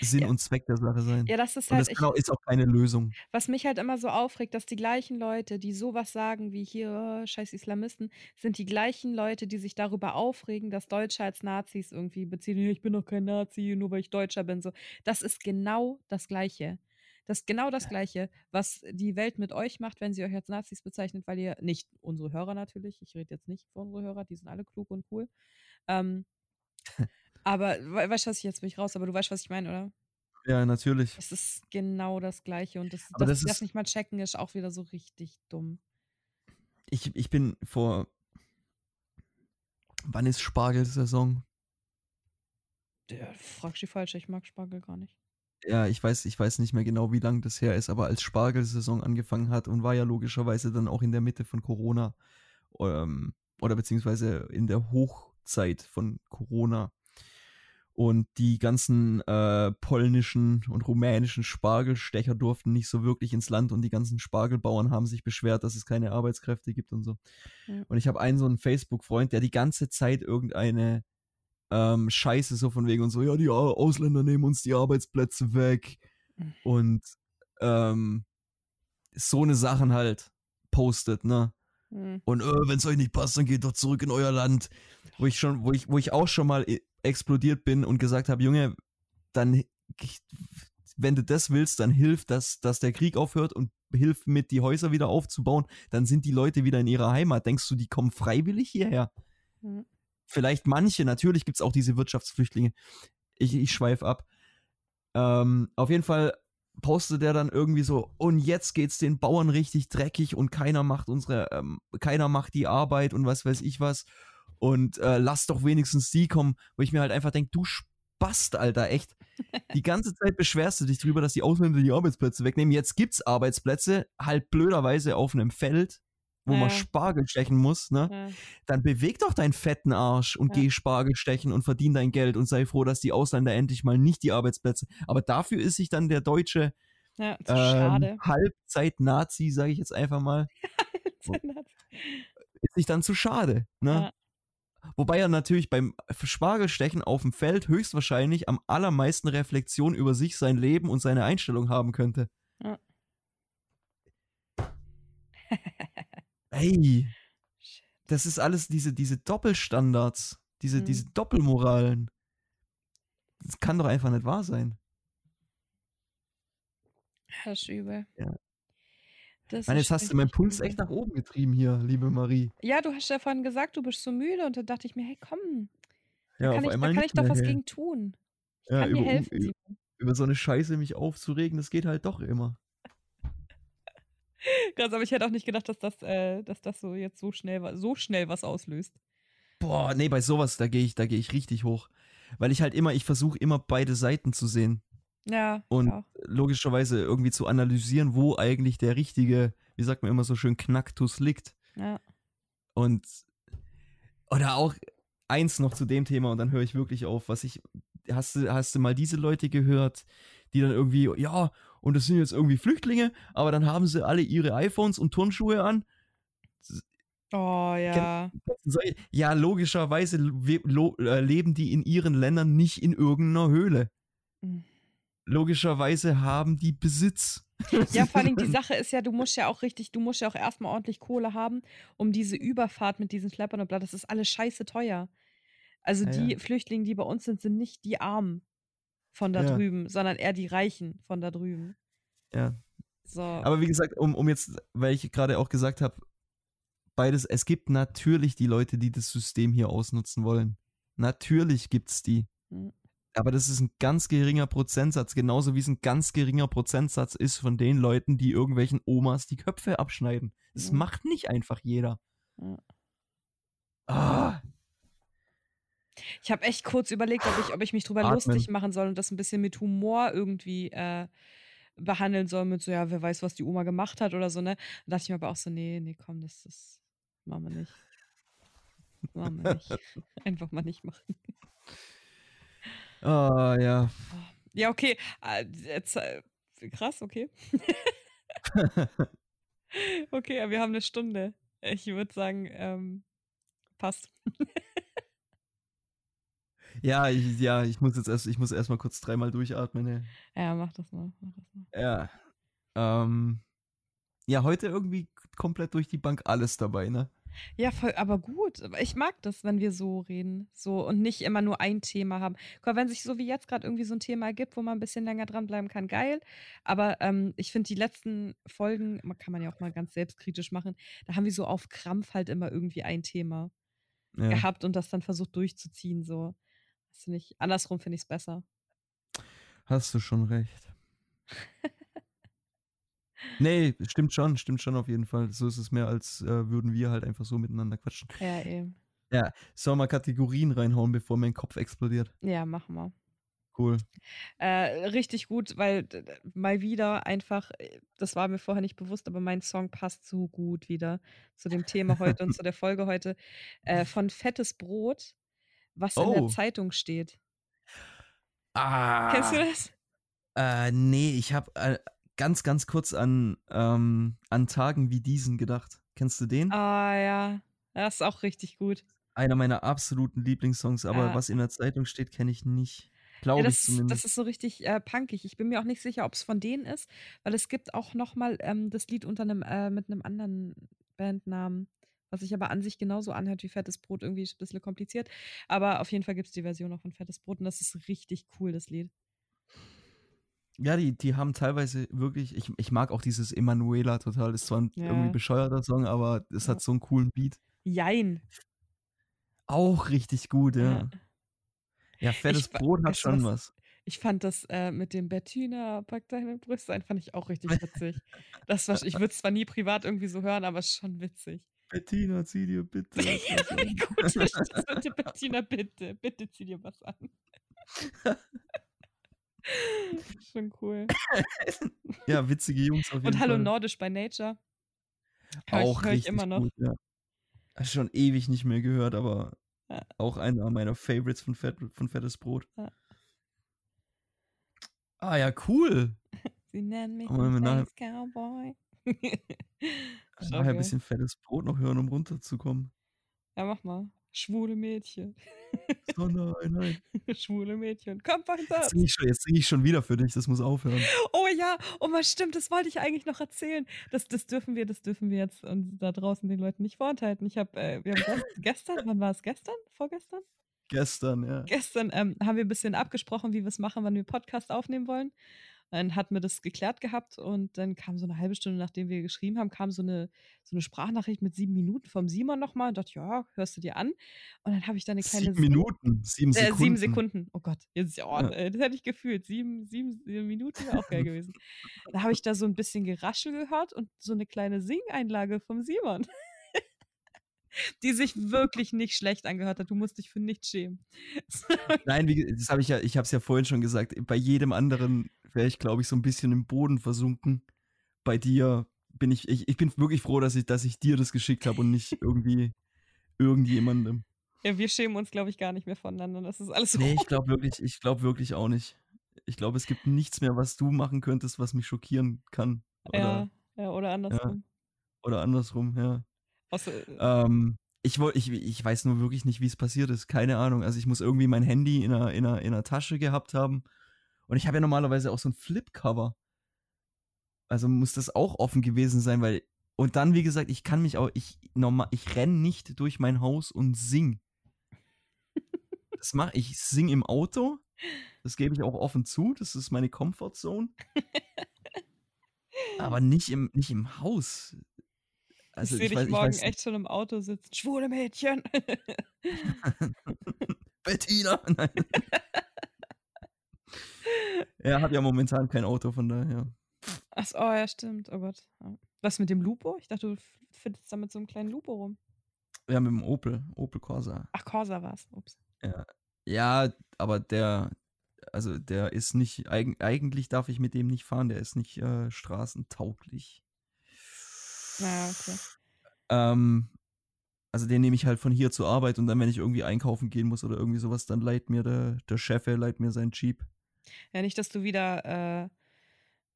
Sinn Ja. und Zweck der Sache sein. Ja, das ist Und halt, das ich, ist auch keine Lösung. was mich halt immer so aufregt, dass die gleichen Leute, die sowas sagen wie hier, äh, scheiß Islamisten, sind die gleichen Leute, die sich darüber aufregen, dass Deutsche als Nazis irgendwie beziehen. "Ja, Ich bin doch kein Nazi, nur weil ich Deutscher bin. So, das ist genau das Gleiche. Das ist genau das Gleiche, was die Welt mit euch macht, wenn sie euch als Nazis bezeichnet, weil ihr, nicht unsere Hörer natürlich, ich rede jetzt nicht für unsere Hörer, die sind alle klug und cool. Ähm, aber we weißt du, was ich jetzt bin ich raus, aber du weißt, was ich meine, oder? Ja, natürlich. Es ist genau das Gleiche und das, Aber dass das das nicht mal checken, ist auch wieder so richtig dumm. Ich, ich bin vor. Wann ist Spargelsaison? Der fragst die falsche, ich mag Spargel gar nicht. Ja, ich weiß, ich weiß nicht mehr genau, wie lang das her ist, aber als Spargelsaison angefangen hat und war ja logischerweise dann auch in der Mitte von Corona ähm, oder beziehungsweise in der Hochzeit von Corona. Und die ganzen äh, polnischen und rumänischen Spargelstecher durften nicht so wirklich ins Land und die ganzen Spargelbauern haben sich beschwert, dass es keine Arbeitskräfte gibt und so. Ja. Und ich habe einen so einen Facebook-Freund, der die ganze Zeit irgendeine ähm, Scheiße so von wegen und so, ja, die Au- Ausländer nehmen uns die Arbeitsplätze weg Mhm. und ähm, so eine Sachen halt postet, ne? Hm. Und äh, wenn es euch nicht passt, dann geht doch zurück in euer Land. Wo ich schon, wo ich, wo ich auch schon mal e- explodiert bin und gesagt habe, Junge, dann wenn du das willst, dann hilf, dass, dass der Krieg aufhört und hilf mit, die Häuser wieder aufzubauen, dann sind die Leute wieder in ihrer Heimat. Denkst du, die kommen freiwillig hierher? Hm. Vielleicht manche, natürlich gibt es auch diese Wirtschaftsflüchtlinge. Ich, ich schweife ab. Ähm, auf jeden Fall postet er dann irgendwie so, und jetzt geht's den Bauern richtig dreckig und keiner macht unsere, ähm, keiner macht die Arbeit und was weiß ich was. Und äh, lass doch wenigstens die kommen, wo ich mir halt einfach denke, du Spast, Alter, echt. Die ganze Zeit beschwerst du dich drüber, dass die Ausländer die Arbeitsplätze wegnehmen. Jetzt gibt's Arbeitsplätze, halt blöderweise auf einem Feld, wo man Ja. Spargel stechen muss, ne? Ja. dann beweg doch deinen fetten Arsch und Ja. geh Spargel stechen und verdien dein Geld und sei froh, dass die Ausländer endlich mal nicht die Arbeitsplätze. Aber dafür ist sich dann der deutsche ja, ähm. Halbzeit-Nazi, sage ich jetzt einfach mal, ist sich dann zu schade. Ne? Ja. Wobei er natürlich beim Spargelstechen auf dem Feld höchstwahrscheinlich am allermeisten Reflexion über sich, sein Leben und seine Einstellung haben könnte. Ja. Ey, das ist alles diese, diese Doppelstandards, diese, Mhm. diese Doppelmoralen. das kann doch einfach nicht wahr sein. Das ist übel. Ja. Das ist jetzt hast du meinen Puls echt nach oben getrieben hier, liebe Marie. Ja, du hast ja vorhin gesagt, du bist so müde und dann dachte ich mir, hey, komm, da Ja, kann auf ich, da kann ich doch was gegen tun. Ich Ja, kann dir über, helfen, über, über so eine Scheiße mich aufzuregen, das geht halt doch immer. Krass, aber ich hätte auch nicht gedacht, dass das, äh, dass das so jetzt so schnell, so schnell was auslöst. Boah, nee, bei sowas, da gehe ich, da gehe ich richtig hoch. Weil ich halt immer, ich versuche immer beide Seiten zu sehen Ja, und auch. logischerweise irgendwie zu analysieren, wo eigentlich der richtige, wie sagt man immer so schön, Knacktus liegt. Ja. Und oder auch eins noch zu dem Thema und dann höre ich wirklich auf, was ich hast du hast du mal diese Leute gehört, die dann irgendwie ja, und das sind jetzt irgendwie Flüchtlinge, aber dann haben sie alle ihre iPhones und Turnschuhe an. Oh ja. Ja, logischerweise äh, leben die in ihren Ländern nicht in irgendeiner Höhle. Mhm. Logischerweise haben die Besitz. Ja, vor allem die Sache ist ja, du musst ja auch richtig, du musst ja auch erstmal ordentlich Kohle haben, um diese Überfahrt mit diesen Schleppern und bla, das ist alles scheiße teuer. Also Ja, die ja. Flüchtlinge, die bei uns sind, sind nicht die Armen von da Ja. drüben, sondern eher die Reichen von da drüben. Ja. So. Aber wie gesagt, um, um jetzt, weil ich gerade auch gesagt habe, beides, es gibt natürlich die Leute, die das System hier ausnutzen wollen. Natürlich gibt's die. Mhm. Aber das ist ein ganz geringer Prozentsatz, genauso wie es ein ganz geringer Prozentsatz ist von den Leuten, die irgendwelchen Omas die Köpfe abschneiden. Das Mhm. macht nicht einfach jeder. Ja. Ah, Ich habe echt kurz überlegt, ob ich, ob ich mich drüber Atmen. lustig machen soll und das ein bisschen mit Humor irgendwie äh, behandeln soll, mit so, ja, wer weiß, was die Oma gemacht hat oder so, ne? Da dachte ich mir aber auch so, nee, nee, komm, das, das machen wir nicht. Machen wir nicht. Einfach mal nicht machen. Ah ja. Ja, okay. Jetzt, äh, krass, okay. okay, aber wir haben eine Stunde. Ich würde sagen, ähm, passt. Ja, ich, ja, ich muss jetzt erst, ich muss erstmal kurz dreimal durchatmen. ey. Ja, mach das mal. Mach das mal. Ja. Ähm, ja, heute irgendwie komplett durch die Bank alles dabei, ne? Ja, voll, aber gut. Ich mag das, wenn wir so reden. So und nicht immer nur ein Thema haben. Guck mal, wenn sich so wie jetzt gerade irgendwie so ein Thema ergibt, wo man ein bisschen länger dranbleiben kann, geil. Aber ähm, ich finde die letzten Folgen, man kann man ja auch mal ganz selbstkritisch machen, da haben wir so auf Krampf halt immer irgendwie ein Thema Ja. gehabt und das dann versucht durchzuziehen. So. Das ich, andersrum finde ich es besser. Hast du schon recht. nee, stimmt schon, stimmt schon auf jeden Fall. So ist es mehr, als äh, würden wir halt einfach so miteinander quatschen. Ja, eben. Sollen wir mal Kategorien reinhauen, bevor mein Kopf explodiert? Ja, machen wir. Cool. Äh, richtig gut, weil mal wieder einfach, äh, das war mir vorher nicht bewusst, aber mein Song passt so gut wieder zu dem Thema heute und zu der Folge heute. Äh, von Fettes Brot, was in der Oh. Zeitung steht. Ah. Kennst du das? Äh, nee, ich habe äh, ganz, ganz kurz an, ähm, an Tagen wie diesen gedacht. Kennst du den? Ah ja, das ist auch richtig gut. Einer meiner absoluten Lieblingssongs, aber Ja. was in der Zeitung steht, kenne ich nicht. Ja, Glaube ich das, zumindest. das ist so richtig äh, punkig. Ich bin mir auch nicht sicher, ob es von denen ist, weil es gibt auch noch mal ähm, das Lied unter einem äh, mit einem anderen Bandnamen, was sich aber an sich genauso anhört wie Fettes Brot. Irgendwie ist ein bisschen kompliziert, aber auf jeden Fall gibt es die Version auch von Fettes Brot und das ist richtig cool, das Lied. Ja, die, die haben teilweise wirklich, ich, ich mag auch dieses Emanuela total. Ist zwar ein Ja. irgendwie bescheuerter Song, aber es hat so einen coolen Beat. Jein. Auch richtig gut, ja. Ja, fettes fa- Brot hat schon was? was. Ich fand das äh, mit dem Bettina, pack deine Brüste ein, fand ich auch richtig witzig. Das war, ich würde es zwar nie privat irgendwie so hören, aber schon witzig. Bettina, zieh dir bitte Ja, wie gut ist das bitte, Bettina, bitte, bitte zieh dir was an. Schon cool. Ja, witzige Jungs auf jeden Und Hallo Fall. Nordisch by Nature. Hör ich, auch hör ich immer noch. gut, ja. Schon ewig nicht mehr gehört, aber Ja. auch einer meiner Favorites von, Fett, von Fettes Brot. Ja. Ah ja, cool. Sie nennen mich Aber nachher- Cowboy. Nachher ein bisschen fettes Brot noch hören, um runterzukommen. Ja, mach mal. Schwule Mädchen. So, nein, nein. Schwule Mädchen. Komm, Jetzt das. singe ich, schon- jetzt sing ich schon wieder für dich, das muss aufhören. Oh ja, oh was stimmt, das wollte ich eigentlich noch erzählen. Das, das dürfen wir, das dürfen wir jetzt und da draußen den Leuten nicht vorenthalten. Ich habe, äh, wir haben gest, gestern, wann war es gestern? Vorgestern? Gestern, ja. Gestern ähm, haben wir ein bisschen abgesprochen, wie wir es machen, wann wir Podcast aufnehmen wollen. Dann hatten wir das geklärt gehabt und dann kam so eine halbe Stunde, nachdem wir geschrieben haben, kam so eine, so eine Sprachnachricht mit sieben Minuten vom Simon nochmal und dachte, ja, hörst du dir an? Und dann habe ich da eine kleine. Sieben Minuten, sieben Äh, Sekunden. sieben Sekunden. Oh Gott, jetzt, oh, Ja. äh, das hätte ich gefühlt. Sieben, sieben, sieben Minuten wäre auch geil gewesen. Da habe ich da so ein bisschen Geraschel gehört und so eine kleine Singeinlage vom Simon. Die sich wirklich nicht schlecht angehört hat. Du musst dich für nichts schämen. Nein, wie, das habe ich ja, ich habe es ja vorhin schon gesagt. Bei jedem anderen wäre ich, glaube ich, so ein bisschen im Boden versunken. Bei dir bin ich, ich, ich bin wirklich froh, dass ich, dass ich dir das geschickt habe und nicht irgendwie irgendjemandem. Ja, wir schämen uns, glaube ich, gar nicht mehr voneinander. Das ist alles so. Nee, ich glaube wirklich, ich glaube wirklich auch nicht. Ich glaube, es gibt nichts mehr, was du machen könntest, was mich schockieren kann. Oder, ja, ja, oder andersrum. oder andersrum, ja. Außer, Ähm, ich, ich, ich weiß nur wirklich nicht, wie es passiert ist. Keine Ahnung. Also ich muss irgendwie mein Handy in einer, in einer, in einer Tasche gehabt haben. Und ich habe ja normalerweise auch so ein Flipcover. Also muss das auch offen gewesen sein, weil. Und dann, wie gesagt, ich kann mich auch, ich normal, ich renn nicht durch mein Haus und sing. Das mache ich, sing im Auto. Das gebe ich auch offen zu. Das ist meine Comfortzone. Aber nicht im, nicht im Haus. Also ich sehe ich, dich weiß, morgen echt schon im Auto sitzen. Schwule Mädchen. Bettina. Nein. Er hat ja momentan kein Auto, von daher. Achso, oh ja, stimmt. Oh Gott. Ja. Was mit dem Lupo? Ich dachte, du findest da mit so einem kleinen Lupo rum. Ja, mit dem Opel, Opel Corsa. Ach, Corsa war's. Ups. Ja, aber der, also der ist nicht, eig eigentlich darf ich mit dem nicht fahren, der ist nicht äh, straßentauglich. Ja, okay. Ähm, also den nehme ich halt von hier zur Arbeit und dann, wenn ich irgendwie einkaufen gehen muss oder irgendwie sowas, dann leiht mir der, der Chef, er leiht mir seinen Jeep. Ja, nicht, dass du wieder, äh,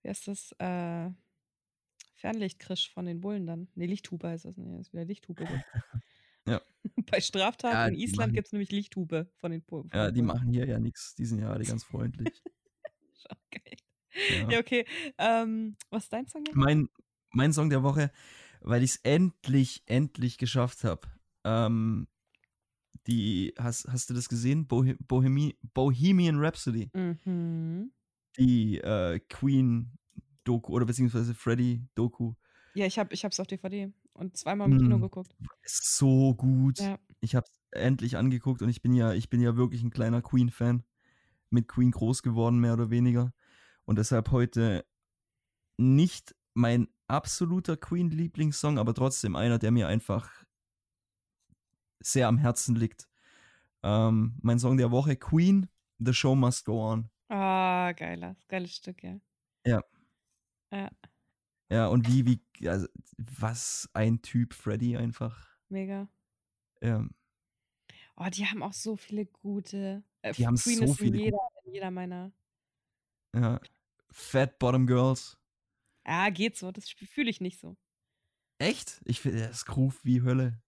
wie heißt das, äh, Fernlicht kriegst von den Bullen dann. Nee, Lichthupe heißt das. Nee, das ist wieder Lichthupe. Ja. Bei Straftaten Ja, in Island gibt es nämlich Lichthupe von den Bullen. Ja, die machen hier ja nichts, die sind ja alle ganz freundlich. Okay. Ja. Ja, okay. Ähm, was ist dein Song jetzt? mein, mein Song der Woche, weil ich es endlich, endlich geschafft habe. Ähm, die, hast, hast du das gesehen? Bohe Bohemi Bohemian Rhapsody. Mhm. Die äh, Queen-Doku oder beziehungsweise Freddy-Doku. Ja, ich habe ich hab's auf DVD und zweimal im Kino Mm. geguckt. Ist so gut. Ja. Ich habe es endlich angeguckt und ich bin ja, ich bin ja wirklich ein kleiner Queen-Fan. Mit Queen groß geworden, mehr oder weniger. Und deshalb heute nicht mein absoluter Queen-Lieblingssong, aber trotzdem einer, der mir einfach sehr am Herzen liegt. Ähm, mein Song der Woche, Queen, The Show Must Go On. Ah, geiler, geiles Stück, ja. Ja. Ja, Ja, und wie, wie, also, was ein Typ, Freddy einfach. mega. Ja, Oh, die haben auch so viele gute. Äh, Die haben Queen so ist in viele jeder, in jeder meiner. ja. Fat Bottom Girls. Ja, geht so. Das fühle ich nicht so. Echt? Ich finde, das Groove wie Hölle.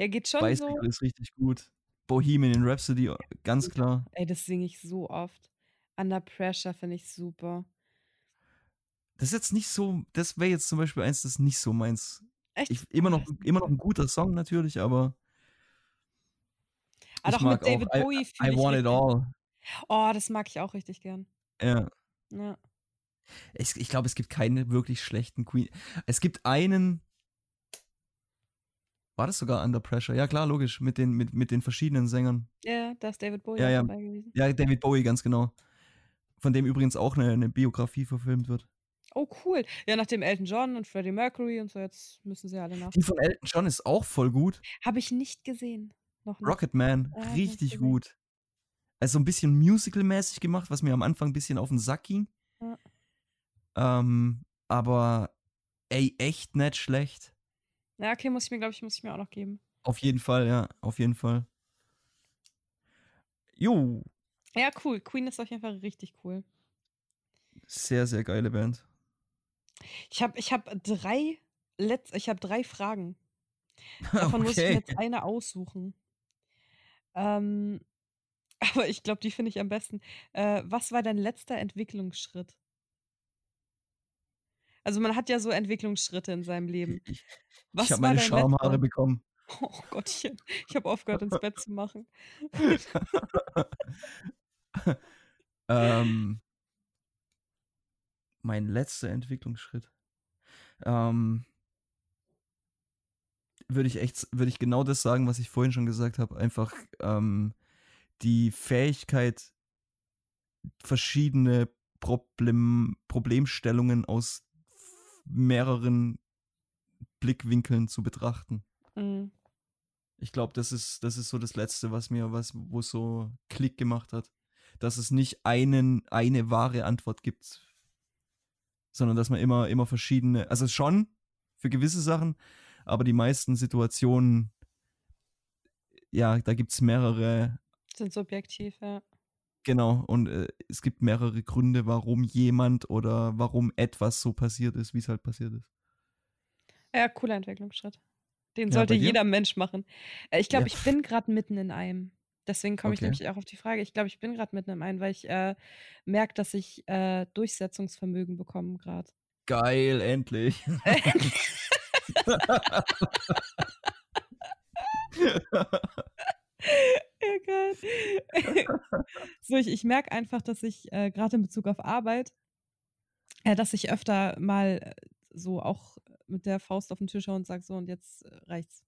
Ja, geht schon Bicycle so. ist richtig gut. Bohemian Rhapsody, ganz klar. Ey, das singe ich so oft. Under Pressure finde ich super. Das ist jetzt nicht so, das wäre jetzt zum Beispiel eins, das ist nicht so meins. Echt? Ich, immer, noch, immer noch ein guter Song natürlich, aber Ah, doch, mit David auch I, Bowie fühle I ich Want It. All. Oh, das mag ich auch richtig gern. Ja. Ja. Ich, ich glaube, es gibt keine wirklich schlechten Queen. Es gibt einen. War das sogar Under Pressure? Ja, klar, logisch. Mit den, mit, mit den verschiedenen Sängern. Ja, da ist David Bowie Ja, ja. dabei gewesen. Ja, David Bowie, ganz genau. Von dem übrigens auch eine, eine Biografie verfilmt wird. Oh, cool. Ja, nachdem Elton John und Freddie Mercury und so, jetzt müssen sie alle nach. Die von Elton John ist auch voll gut. Habe ich nicht gesehen. Noch nicht. Rocketman, Ah, richtig gut. Also ein bisschen musical-mäßig gemacht, was mir am Anfang ein bisschen auf den Sack ging. Ja. Ähm, aber ey, echt nicht schlecht. Ja, okay, muss ich mir, glaube ich, muss ich mir auch noch geben. Auf jeden Fall, ja, auf jeden Fall. Jo, Ja, cool. Queen ist auf jeden Fall richtig cool. sehr, sehr geile Band. Ich habe ich hab drei Letz ich habe drei Fragen. Davon muss ich mir okay. jetzt eine aussuchen. Ähm, aber ich glaube, die finde ich am besten. Äh, was war dein letzter Entwicklungsschritt? Also man hat ja so Entwicklungsschritte in seinem Leben. Ich, Was ich habe meine Schamhaare bekommen. Oh Gottchen, ich habe aufgehört, ins Bett zu machen. ähm, mein letzter Entwicklungsschritt. Ähm, würde ich echt, würde ich genau das sagen, was ich vorhin schon gesagt habe. Einfach ähm, die Fähigkeit, verschiedene Problem, Problemstellungen aus mehreren Blickwinkeln zu betrachten. Mhm. Ich glaube, das ist, das ist so das Letzte, was mir, was, wo so Klick gemacht hat. Dass es nicht einen, eine wahre Antwort gibt, sondern dass man immer, immer verschiedene, also schon für gewisse Sachen, aber die meisten Situationen, ja, da gibt es mehrere. Sind subjektiv, ja. Genau, und äh, es gibt mehrere Gründe, warum jemand oder warum etwas so passiert ist, wie es halt passiert ist. Ja, cooler Entwicklungsschritt. Den sollte ja, jeder Mensch machen. Äh, ich glaube, ja. ich bin gerade mitten in einem. Deswegen komme ich nämlich auch auf die Frage. Ich glaube, ich bin gerade mitten in einem, weil ich äh, merke, dass ich äh, Durchsetzungsvermögen bekomme gerade. Geil, endlich. ja, geil. so, ich, ich merke einfach, dass ich äh, gerade in Bezug auf Arbeit, äh, dass ich öfter mal äh, so auch mit der Faust auf den Tisch haue und sage, so, und jetzt äh, reicht's.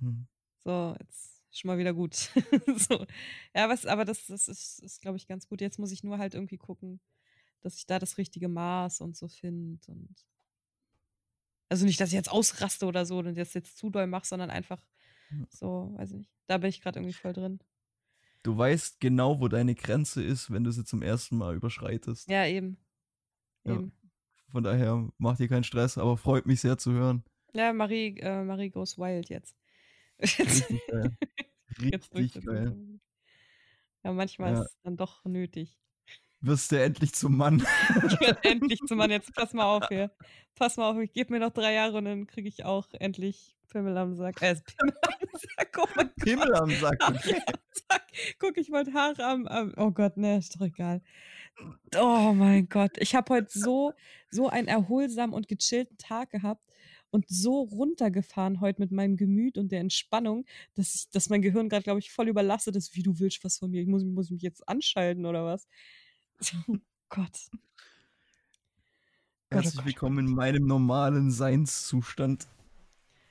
Hm. So, jetzt schon mal wieder gut. so. Ja, was, aber das, das ist, ist glaube ich, ganz gut. Jetzt muss ich nur halt irgendwie gucken, dass ich da das richtige Maß und so finde. Und also nicht, dass ich jetzt ausraste oder so und jetzt jetzt zu doll mache, sondern einfach so, weiß ich nicht. Da bin ich gerade irgendwie voll drin. Du weißt genau, wo deine Grenze ist, wenn du sie zum ersten Mal überschreitest. Ja, eben. eben. Ja. Von daher macht dir keinen Stress, aber freut mich sehr zu hören. Ja, Marie, äh, Marie goes wild jetzt. Richtig geil. Richtig geil. Ja, manchmal ja. ist es dann doch nötig. Wirst du endlich zum Mann. ich werde endlich zum Mann. Jetzt pass mal auf hier. Pass mal auf, ich gebe mir noch drei Jahre und dann kriege ich auch endlich Pimmel am Sack. Äh, Pimmel Sack. Oh mein Pimmel am Sack. Okay. Guck, ich wollte Haare am, am. Oh Gott, ne, ist doch egal. Oh mein Gott. Ich habe heute so, so einen erholsamen und gechillten Tag gehabt und so runtergefahren heute mit meinem Gemüt und der Entspannung, dass, ich, dass mein Gehirn gerade, glaube ich, voll überlastet ist. Wie du willst was von mir. Ich muss, muss mich jetzt anschalten oder was? Oh Gott. Oh Herzlich willkommen in meinem normalen Seinszustand.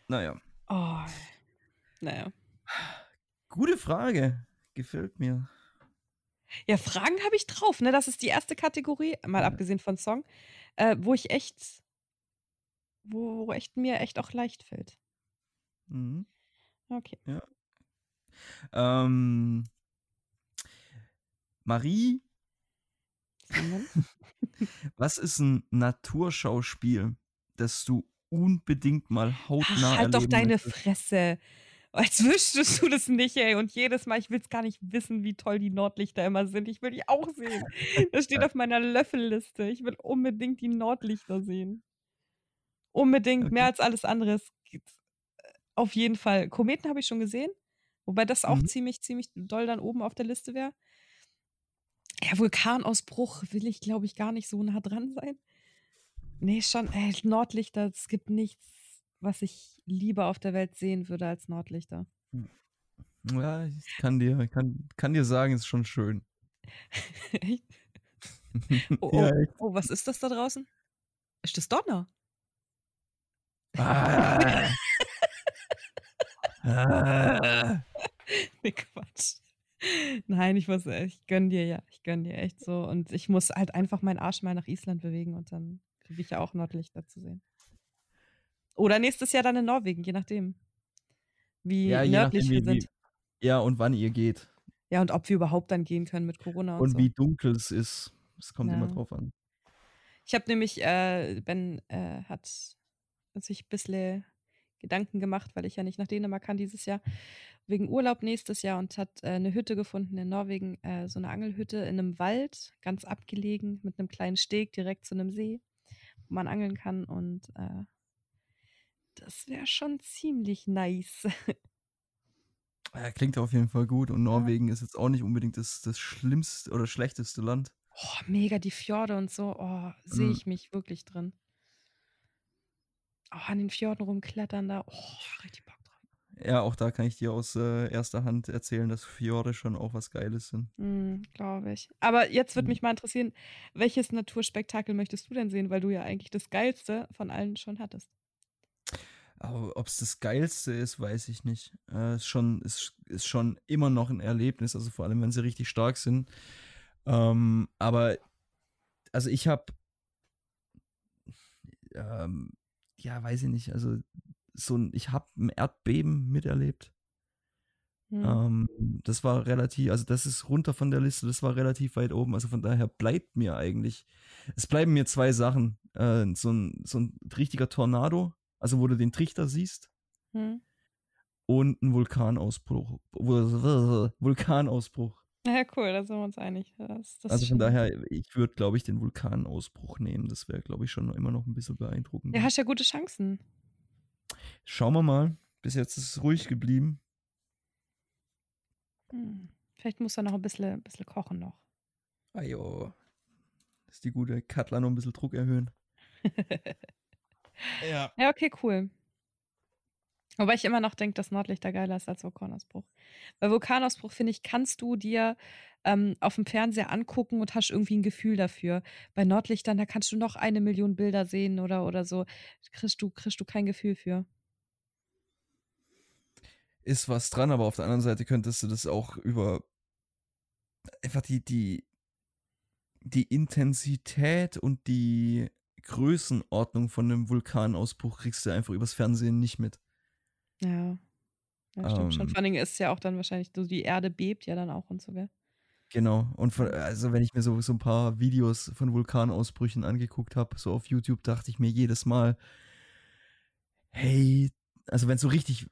Naja. Oh. Naja. Gute Frage. Gefällt mir. Ja, Fragen habe ich drauf, ne? Das ist die erste Kategorie, mal ja. abgesehen von Song, äh, wo ich echt, wo, wo echt mir echt auch leicht fällt. Mhm. Okay. Ja. Ähm, Marie, was ist ein Naturschauspiel, das du unbedingt mal hautnah Ach, halt doch deine möchtest. Fresse. Als wüsstest du das nicht, ey. Und jedes Mal, ich will es gar nicht wissen, wie toll die Nordlichter immer sind. Ich will die auch sehen. Das steht auf meiner Löffelliste. Ich will unbedingt die Nordlichter sehen. Unbedingt, okay. mehr als alles andere. Auf jeden Fall. Kometen habe ich schon gesehen. Wobei das auch mhm. ziemlich, ziemlich doll dann oben auf der Liste wäre. Ja, Vulkanausbruch will ich, glaube ich, gar nicht so nah dran sein. Nee, schon, ey, Nordlichter, es gibt nichts, was ich lieber auf der Welt sehen würde als Nordlichter. Hm. Ja, ich kann dir, kann, kann dir sagen, es ist schon schön. echt? Oh, oh, ja, echt. oh, was ist das da draußen? Ist das Donner? Ah. ah. nee, Quatsch. Nein, ich muss, ich gönn dir ja, ich gönn dir echt so. Und ich muss halt einfach meinen Arsch mal nach Island bewegen und dann kriege ich ja auch Nordlichter zu sehen. Oder nächstes Jahr dann in Norwegen, je nachdem. Wie ja, nördlich nachdem, wir sind. Wie, ja, und wann ihr geht. Ja, und ob wir überhaupt dann gehen können mit Corona und, und so. wie dunkel es ist. Es kommt ja. immer drauf an. Ich habe nämlich, äh, Ben äh, hat sich ein bisschen Gedanken gemacht, weil ich ja nicht nach Dänemark kann dieses Jahr, wegen Urlaub nächstes Jahr und hat äh, eine Hütte gefunden in Norwegen, äh, so eine Angelhütte in einem Wald, ganz abgelegen, mit einem kleinen Steg direkt zu einem See, wo man angeln kann und äh, das wäre schon ziemlich nice. Ja, klingt auf jeden Fall gut und Norwegen ja. ist jetzt auch nicht unbedingt das, das schlimmste oder schlechteste Land. Oh, mega die Fjorde und so, oh, sehe mhm. ich mich wirklich drin. Oh, an den Fjorden rumklettern da, oh, richtig Bock drauf. Ja, auch da kann ich dir aus äh, erster Hand erzählen, dass Fjorde schon auch was Geiles sind. Mhm, Glaube ich. Aber jetzt würde Mhm. mich mal interessieren, welches Naturspektakel möchtest du denn sehen, weil du ja eigentlich das Geilste von allen schon hattest? Aber ob es das Geilste ist, weiß ich nicht. Äh, ist, schon, ist, ist schon immer noch ein Erlebnis, also vor allem, wenn sie richtig stark sind. Ähm, aber, also ich habe, ähm, ja, weiß ich nicht, also so ein, ich habe ein Erdbeben miterlebt. Hm. Ähm, das war relativ, also das ist runter von der Liste, das war relativ weit oben. Also von daher bleibt mir eigentlich, es bleiben mir zwei Sachen. Äh, so, ein, so ein richtiger Tornado, also wo du den Trichter siehst, Hm. und ein Vulkanausbruch. Vul- Vulkanausbruch. Ja, cool, da sind wir uns einig. Das, das Also von daher, ich würde, glaube ich, den Vulkanausbruch nehmen. Das wäre, glaube ich, schon immer noch ein bisschen beeindruckend. Ja, hast ja gute Chancen. Schauen wir mal. Bis jetzt ist es ruhig geblieben. Hm. Vielleicht muss er noch ein bisschen, bisschen kochen noch. Ajo. Ist die gute Katla noch ein bisschen Druck erhöhen. ja. Ja, okay, cool. Wobei ich immer noch denke, dass Nordlichter geiler ist als Vulkanausbruch. Weil Vulkanausbruch, finde ich, kannst du dir ähm, auf dem Fernseher angucken und hast irgendwie ein Gefühl dafür. Bei Nordlichtern, da kannst du noch eine Million Bilder sehen oder, oder so. Kriegst du, kriegst du kein Gefühl für. ist was dran, aber auf der anderen Seite könntest du das auch über einfach die, die, die Intensität und die Größenordnung von einem Vulkanausbruch kriegst du einfach übers Fernsehen nicht mit. Ja. Ja, stimmt schon. Ähm. Vor allen Dingen ist es ja auch dann wahrscheinlich so, die Erde bebt ja dann auch und so, gell? Genau. Und von, also wenn ich mir so, so ein paar Videos von Vulkanausbrüchen angeguckt habe, so auf YouTube, dachte ich mir jedes Mal, hey, also wenn so richtig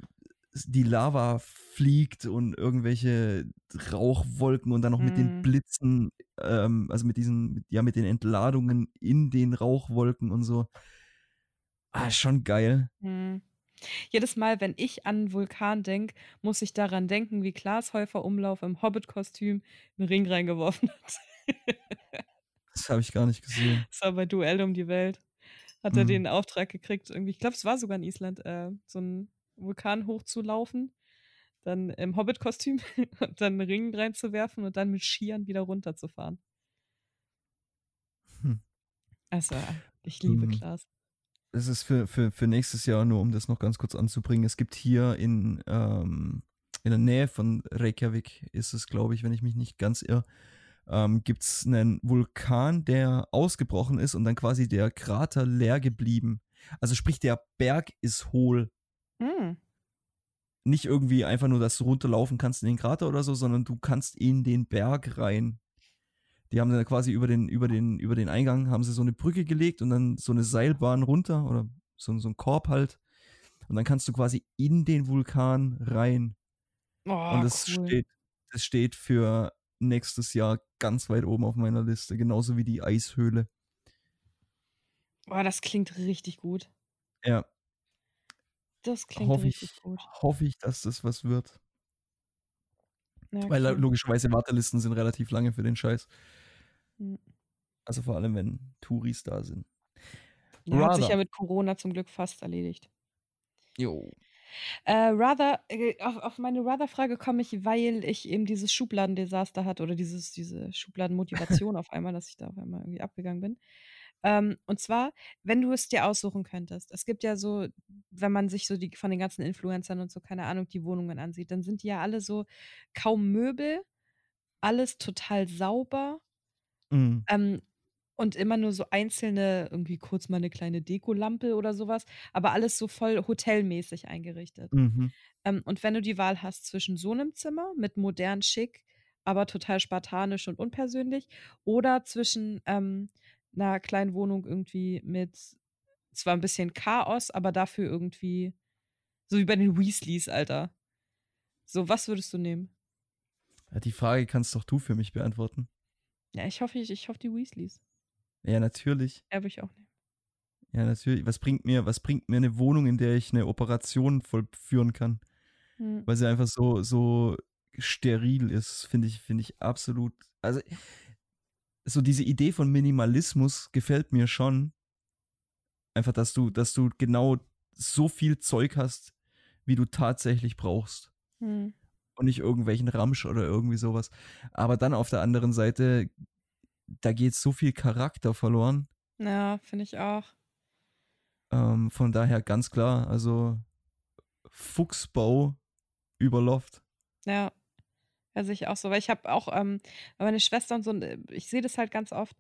die Lava fliegt und irgendwelche Rauchwolken und dann noch mit den Mm. Blitzen, ähm, also mit diesen, ja, mit den Entladungen in den Rauchwolken und so. Ah, schon geil. Hm. Jedes Mal, wenn ich an einen Vulkan denke, muss ich daran denken, wie Klaas Häufer Umlauf im Hobbit-Kostüm einen Ring reingeworfen hat. Das habe ich gar nicht gesehen. Das war bei Duell um die Welt. Hat er Hm. den Auftrag gekriegt, irgendwie, ich glaube, es war sogar in Island, äh, so einen Vulkan hochzulaufen, dann im Hobbit-Kostüm und dann einen Ring reinzuwerfen und dann mit Skiern wieder runterzufahren. Hm. Also, ich liebe Hm. Klaas. Es ist für, für, für nächstes Jahr, nur um das noch ganz kurz anzubringen, es gibt hier in, ähm, in der Nähe von Reykjavik, ist es, glaube ich, wenn ich mich nicht ganz irre, ähm, gibt es einen Vulkan, der ausgebrochen ist und dann quasi der Krater leer geblieben. Also sprich, der Berg ist hohl. Hm. Nicht irgendwie einfach nur, dass du runterlaufen kannst in den Krater oder so, sondern du kannst in den Berg rein. Die haben dann quasi über den, über den, über den Eingang haben sie so eine Brücke gelegt und dann so eine Seilbahn runter oder so, so ein Korb halt. Und dann kannst du quasi in den Vulkan rein. Oh, und das cool. steht, das steht für nächstes Jahr ganz weit oben auf meiner Liste, genauso wie die Eishöhle. Boah, das klingt richtig gut. Ja, Das klingt hoffe richtig ich, gut. hoffe ich, dass das was wird. Ja, Weil cool. logischerweise Wartelisten sind relativ lange für den Scheiß. Hm. Also vor allem, wenn Touris da sind. Ja, hat sich ja mit Corona zum Glück fast erledigt. Jo. Äh, Rather, äh, auf, auf meine Rather-Frage komme ich, weil ich eben dieses Schubladendesaster hatte oder dieses, diese Schubladenmotivation auf einmal, dass ich da auf einmal irgendwie abgegangen bin. Ähm, und zwar, wenn du es dir aussuchen könntest. Es gibt ja so, wenn man sich so die von den ganzen Influencern und so, keine Ahnung, die Wohnungen ansieht, dann sind die ja alle so kaum Möbel, alles total sauber. Mhm. Ähm, und immer nur so einzelne, irgendwie kurz mal eine kleine Dekolampe oder sowas, aber alles so voll hotelmäßig eingerichtet. Mhm. Ähm, und wenn du die Wahl hast zwischen so einem Zimmer mit modern schick, aber total spartanisch und unpersönlich, oder zwischen ähm, einer kleinen Wohnung irgendwie mit zwar ein bisschen Chaos, aber dafür irgendwie so wie bei den Weasleys, Alter. So, was würdest du nehmen? Ja, die Frage kannst doch du für mich beantworten. Ja, ich hoffe, ich, ich hoffe die Weasleys. Ja, natürlich. Ja, würde ich auch nehmen. Ja, natürlich. Was bringt mir, was bringt mir eine Wohnung, in der ich eine Operation vollführen kann? Hm. Weil sie einfach so, so steril ist, finde ich, finde ich absolut. Also, so diese Idee von Minimalismus gefällt mir schon. Einfach, dass du, dass du genau so viel Zeug hast, wie du tatsächlich brauchst. Hm. Und nicht irgendwelchen Ramsch oder irgendwie sowas. Aber dann auf der anderen Seite, da geht so viel Charakter verloren. Ja, finde ich auch. Ähm, von daher ganz klar, also Fuchsbau über Loft. Ja. Sehe ich auch so, weil ich habe auch, ähm, meine Schwester und so, äh, ich sehe das halt ganz oft.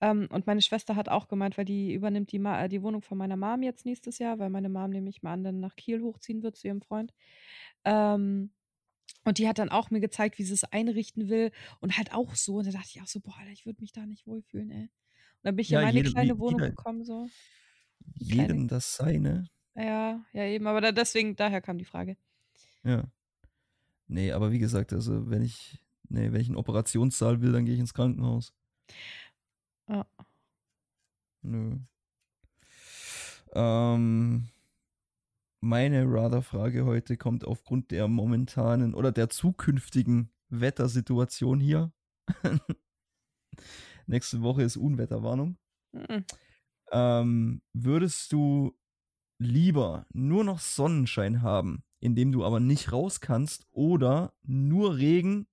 Ähm, und meine Schwester hat auch gemeint, weil die übernimmt die, Ma die Wohnung von meiner Mom jetzt nächstes Jahr, weil meine Mom nehme ich mal an, dann nach Kiel hochziehen wird zu ihrem Freund. Ähm, und die hat dann auch mir gezeigt, wie sie es einrichten will und halt auch so. Und da dachte ich auch so, boah, Alter, ich würde mich da nicht wohlfühlen, ey. Und dann bin ich Ja, in meine jedem, kleine Wohnung jeder, gekommen, so. Die kleine. jedem das seine. Ja, ja, eben. Aber da, deswegen, daher kam die Frage. Ja. Nee, aber wie gesagt, also wenn ich, nee, wenn ich einen Operationssaal will, dann gehe ich ins Krankenhaus. Ja. Nö. Ähm, meine Radar-Frage heute kommt aufgrund der momentanen oder der zukünftigen Wettersituation hier. Nächste Woche ist Unwetterwarnung. Mhm. Ähm, würdest du lieber nur noch Sonnenschein haben, indem du aber nicht raus kannst, oder nur Regen,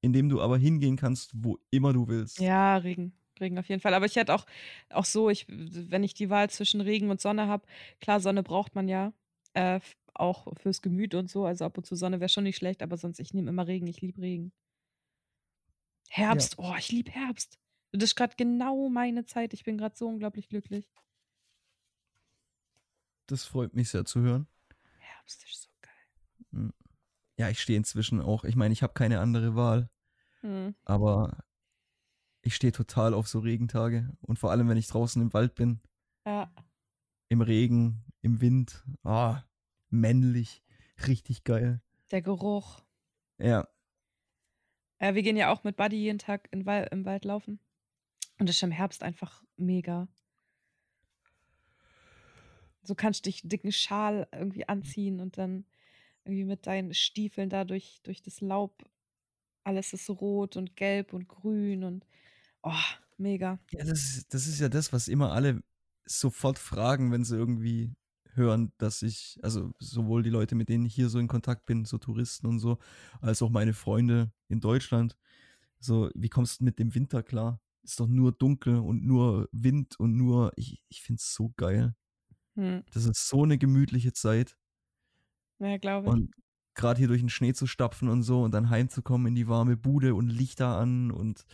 indem du aber hingehen kannst, wo immer du willst? Ja, Regen. Regen auf jeden Fall. Aber ich hätte auch, auch so, ich, wenn ich die Wahl zwischen Regen und Sonne habe, klar, Sonne braucht man ja. Äh, auch fürs Gemüt und so. Also ab und zu Sonne wäre schon nicht schlecht, aber sonst, ich nehme immer Regen. Ich liebe Regen. Ja, Herbst, oh, ich liebe Herbst. Das ist gerade genau meine Zeit. Ich bin gerade so unglaublich glücklich. das freut mich sehr zu hören. Herbst ist so. Ja, ich stehe inzwischen auch, ich meine, ich habe keine andere Wahl, Hm. aber ich stehe total auf so Regentage und vor allem, wenn ich draußen im Wald bin, Ja. im Regen, im Wind, ah, männlich, richtig geil. Der Geruch. Ja, Äh, wir gehen ja auch mit Buddy jeden Tag im Wald laufen. Und das ist im Herbst einfach mega. So kannst du dich dicken Schal irgendwie anziehen und dann irgendwie mit deinen Stiefeln da durch, durch das Laub. Alles ist rot und gelb und grün und oh, mega. ja das, ist, das ist ja das, was immer alle sofort fragen, wenn sie irgendwie hören, dass ich, also sowohl die Leute, mit denen ich hier so in Kontakt bin, so Touristen und so, als auch meine Freunde in Deutschland, so, wie kommst du mit dem Winter klar? Ist doch nur dunkel und nur Wind und nur, ich, ich finde es so geil. Hm. Das ist so eine gemütliche Zeit. Ja, glaube ich. Und gerade hier durch den Schnee zu stapfen und so und dann heimzukommen in die warme Bude und Lichter an und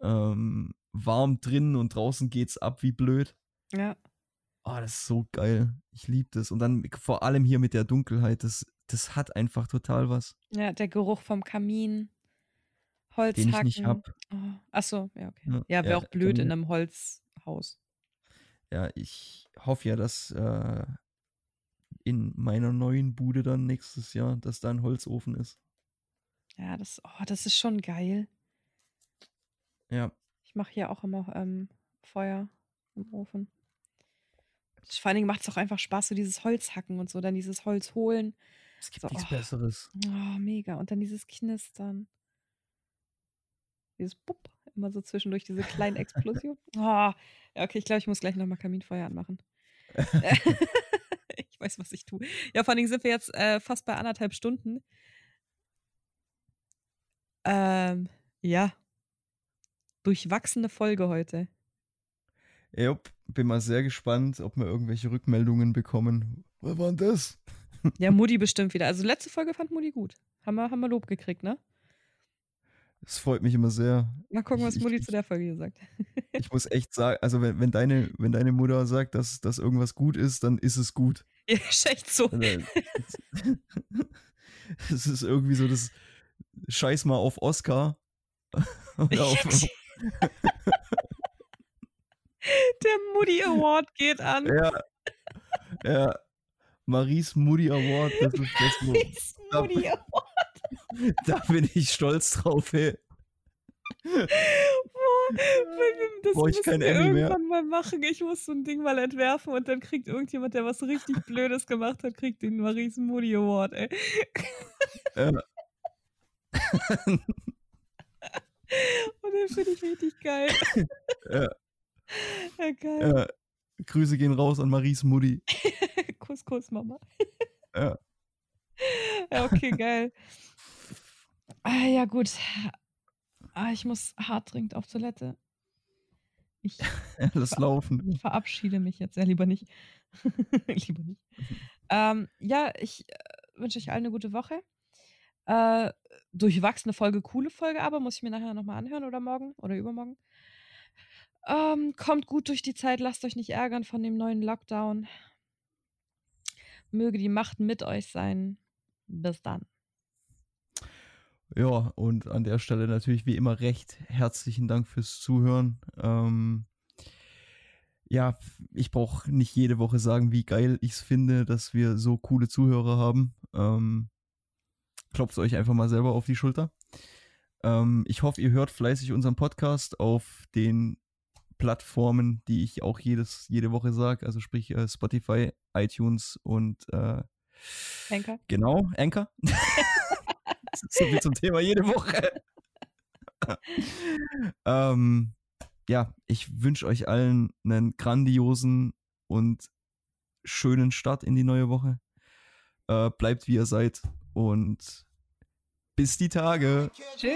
ähm, warm drin und draußen geht's ab wie blöd. Ja. Oh, das ist so geil. Ich liebe das. Und dann vor allem hier mit der Dunkelheit, das, das hat einfach total was, Ja, der Geruch vom Kamin, den ich nicht Holzhacken. hab. Oh. Ach so, ja, okay. Ja, Ja, wäre ja, auch blöd in einem Holzhaus. Ja, ich hoffe ja, dass äh, in meiner neuen Bude dann nächstes Jahr, dass da ein Holzofen ist. Ja, das, oh, das ist schon geil. Ja, Ich mache hier auch immer ähm, Feuer im Ofen. Vor allen Dingen macht es auch einfach Spaß, so dieses Holz hacken und so, dann dieses Holz holen. es gibt So, nichts oh. Besseres. Oh, mega. Und dann dieses Knistern. Dieses Bupp, immer so zwischendurch diese kleinen Explosionen. Oh, ja, okay, ich glaube, ich muss gleich nochmal Kaminfeuer anmachen. ich weiß, was ich tue. Ja, vor allen Dingen sind wir jetzt äh, fast bei anderthalb Stunden. Ähm, ja. Durchwachsene Folge heute. Jupp, bin mal sehr gespannt, ob wir irgendwelche Rückmeldungen bekommen. Was war denn das? Ja, Mutti bestimmt wieder. Also letzte Folge fand Mutti gut. Haben wir, haben wir Lob gekriegt, ne? Das freut mich immer sehr. Mal gucken, was Mutti zu der Folge sagt. Ich muss echt sagen, also wenn, wenn, deine, wenn deine Mutter sagt, dass, dass irgendwas gut ist, dann ist es gut. Ja, ist echt so. Also, Es ist irgendwie so das Scheiß mal auf Oscar. Oder auf, Der Mutti Award geht an. ja, ja. Maries Moody Award, das ist das, Ist Mutti Award. da bin ich stolz drauf, ey. Boah, das Brauch ich müssen wir Emmy mehr. irgendwann mal machen. Ich muss so ein Ding mal entwerfen und dann kriegt irgendjemand, der was richtig Blödes gemacht hat, kriegt den Maries Moody Award, ey. Ja. Und den finde ich richtig geil. Ja. Ja, geil. Ja, Grüße gehen raus an Maries Mutti. Kuss, Kuss, Mama. Ja. ja, okay, geil. Ah, ja, gut. Ah, ich muss hart dringend auf Toilette. Ich Lass laufen. verabschiede mich jetzt. Ja, lieber nicht. lieber nicht. Ähm, ja, ich äh, wünsche euch allen eine gute Woche. Äh, durchwachsene Folge, coole Folge, aber muss ich mir nachher nochmal anhören oder morgen oder übermorgen. Ähm, kommt gut durch die Zeit, lasst euch nicht ärgern von dem neuen Lockdown. Möge die Macht mit euch sein. Bis dann. Ja, und an der Stelle natürlich wie immer recht herzlichen Dank fürs Zuhören. Ähm, ja, ich brauche nicht jede Woche sagen, wie geil ich es finde, dass wir so coole Zuhörer haben. Ähm, klopft euch einfach mal selber auf die Schulter. Ähm, ich hoffe, ihr hört fleißig unseren Podcast auf den Plattformen, die ich auch jedes, jede Woche sage, also sprich äh, Spotify, iTunes und äh, Anchor. Genau, Anchor. so viel zum Thema jede Woche. ähm, ja, ich wünsche euch allen einen grandiosen und schönen Start in die neue Woche. Äh, bleibt wie ihr seid und bis die Tage. Tschüss.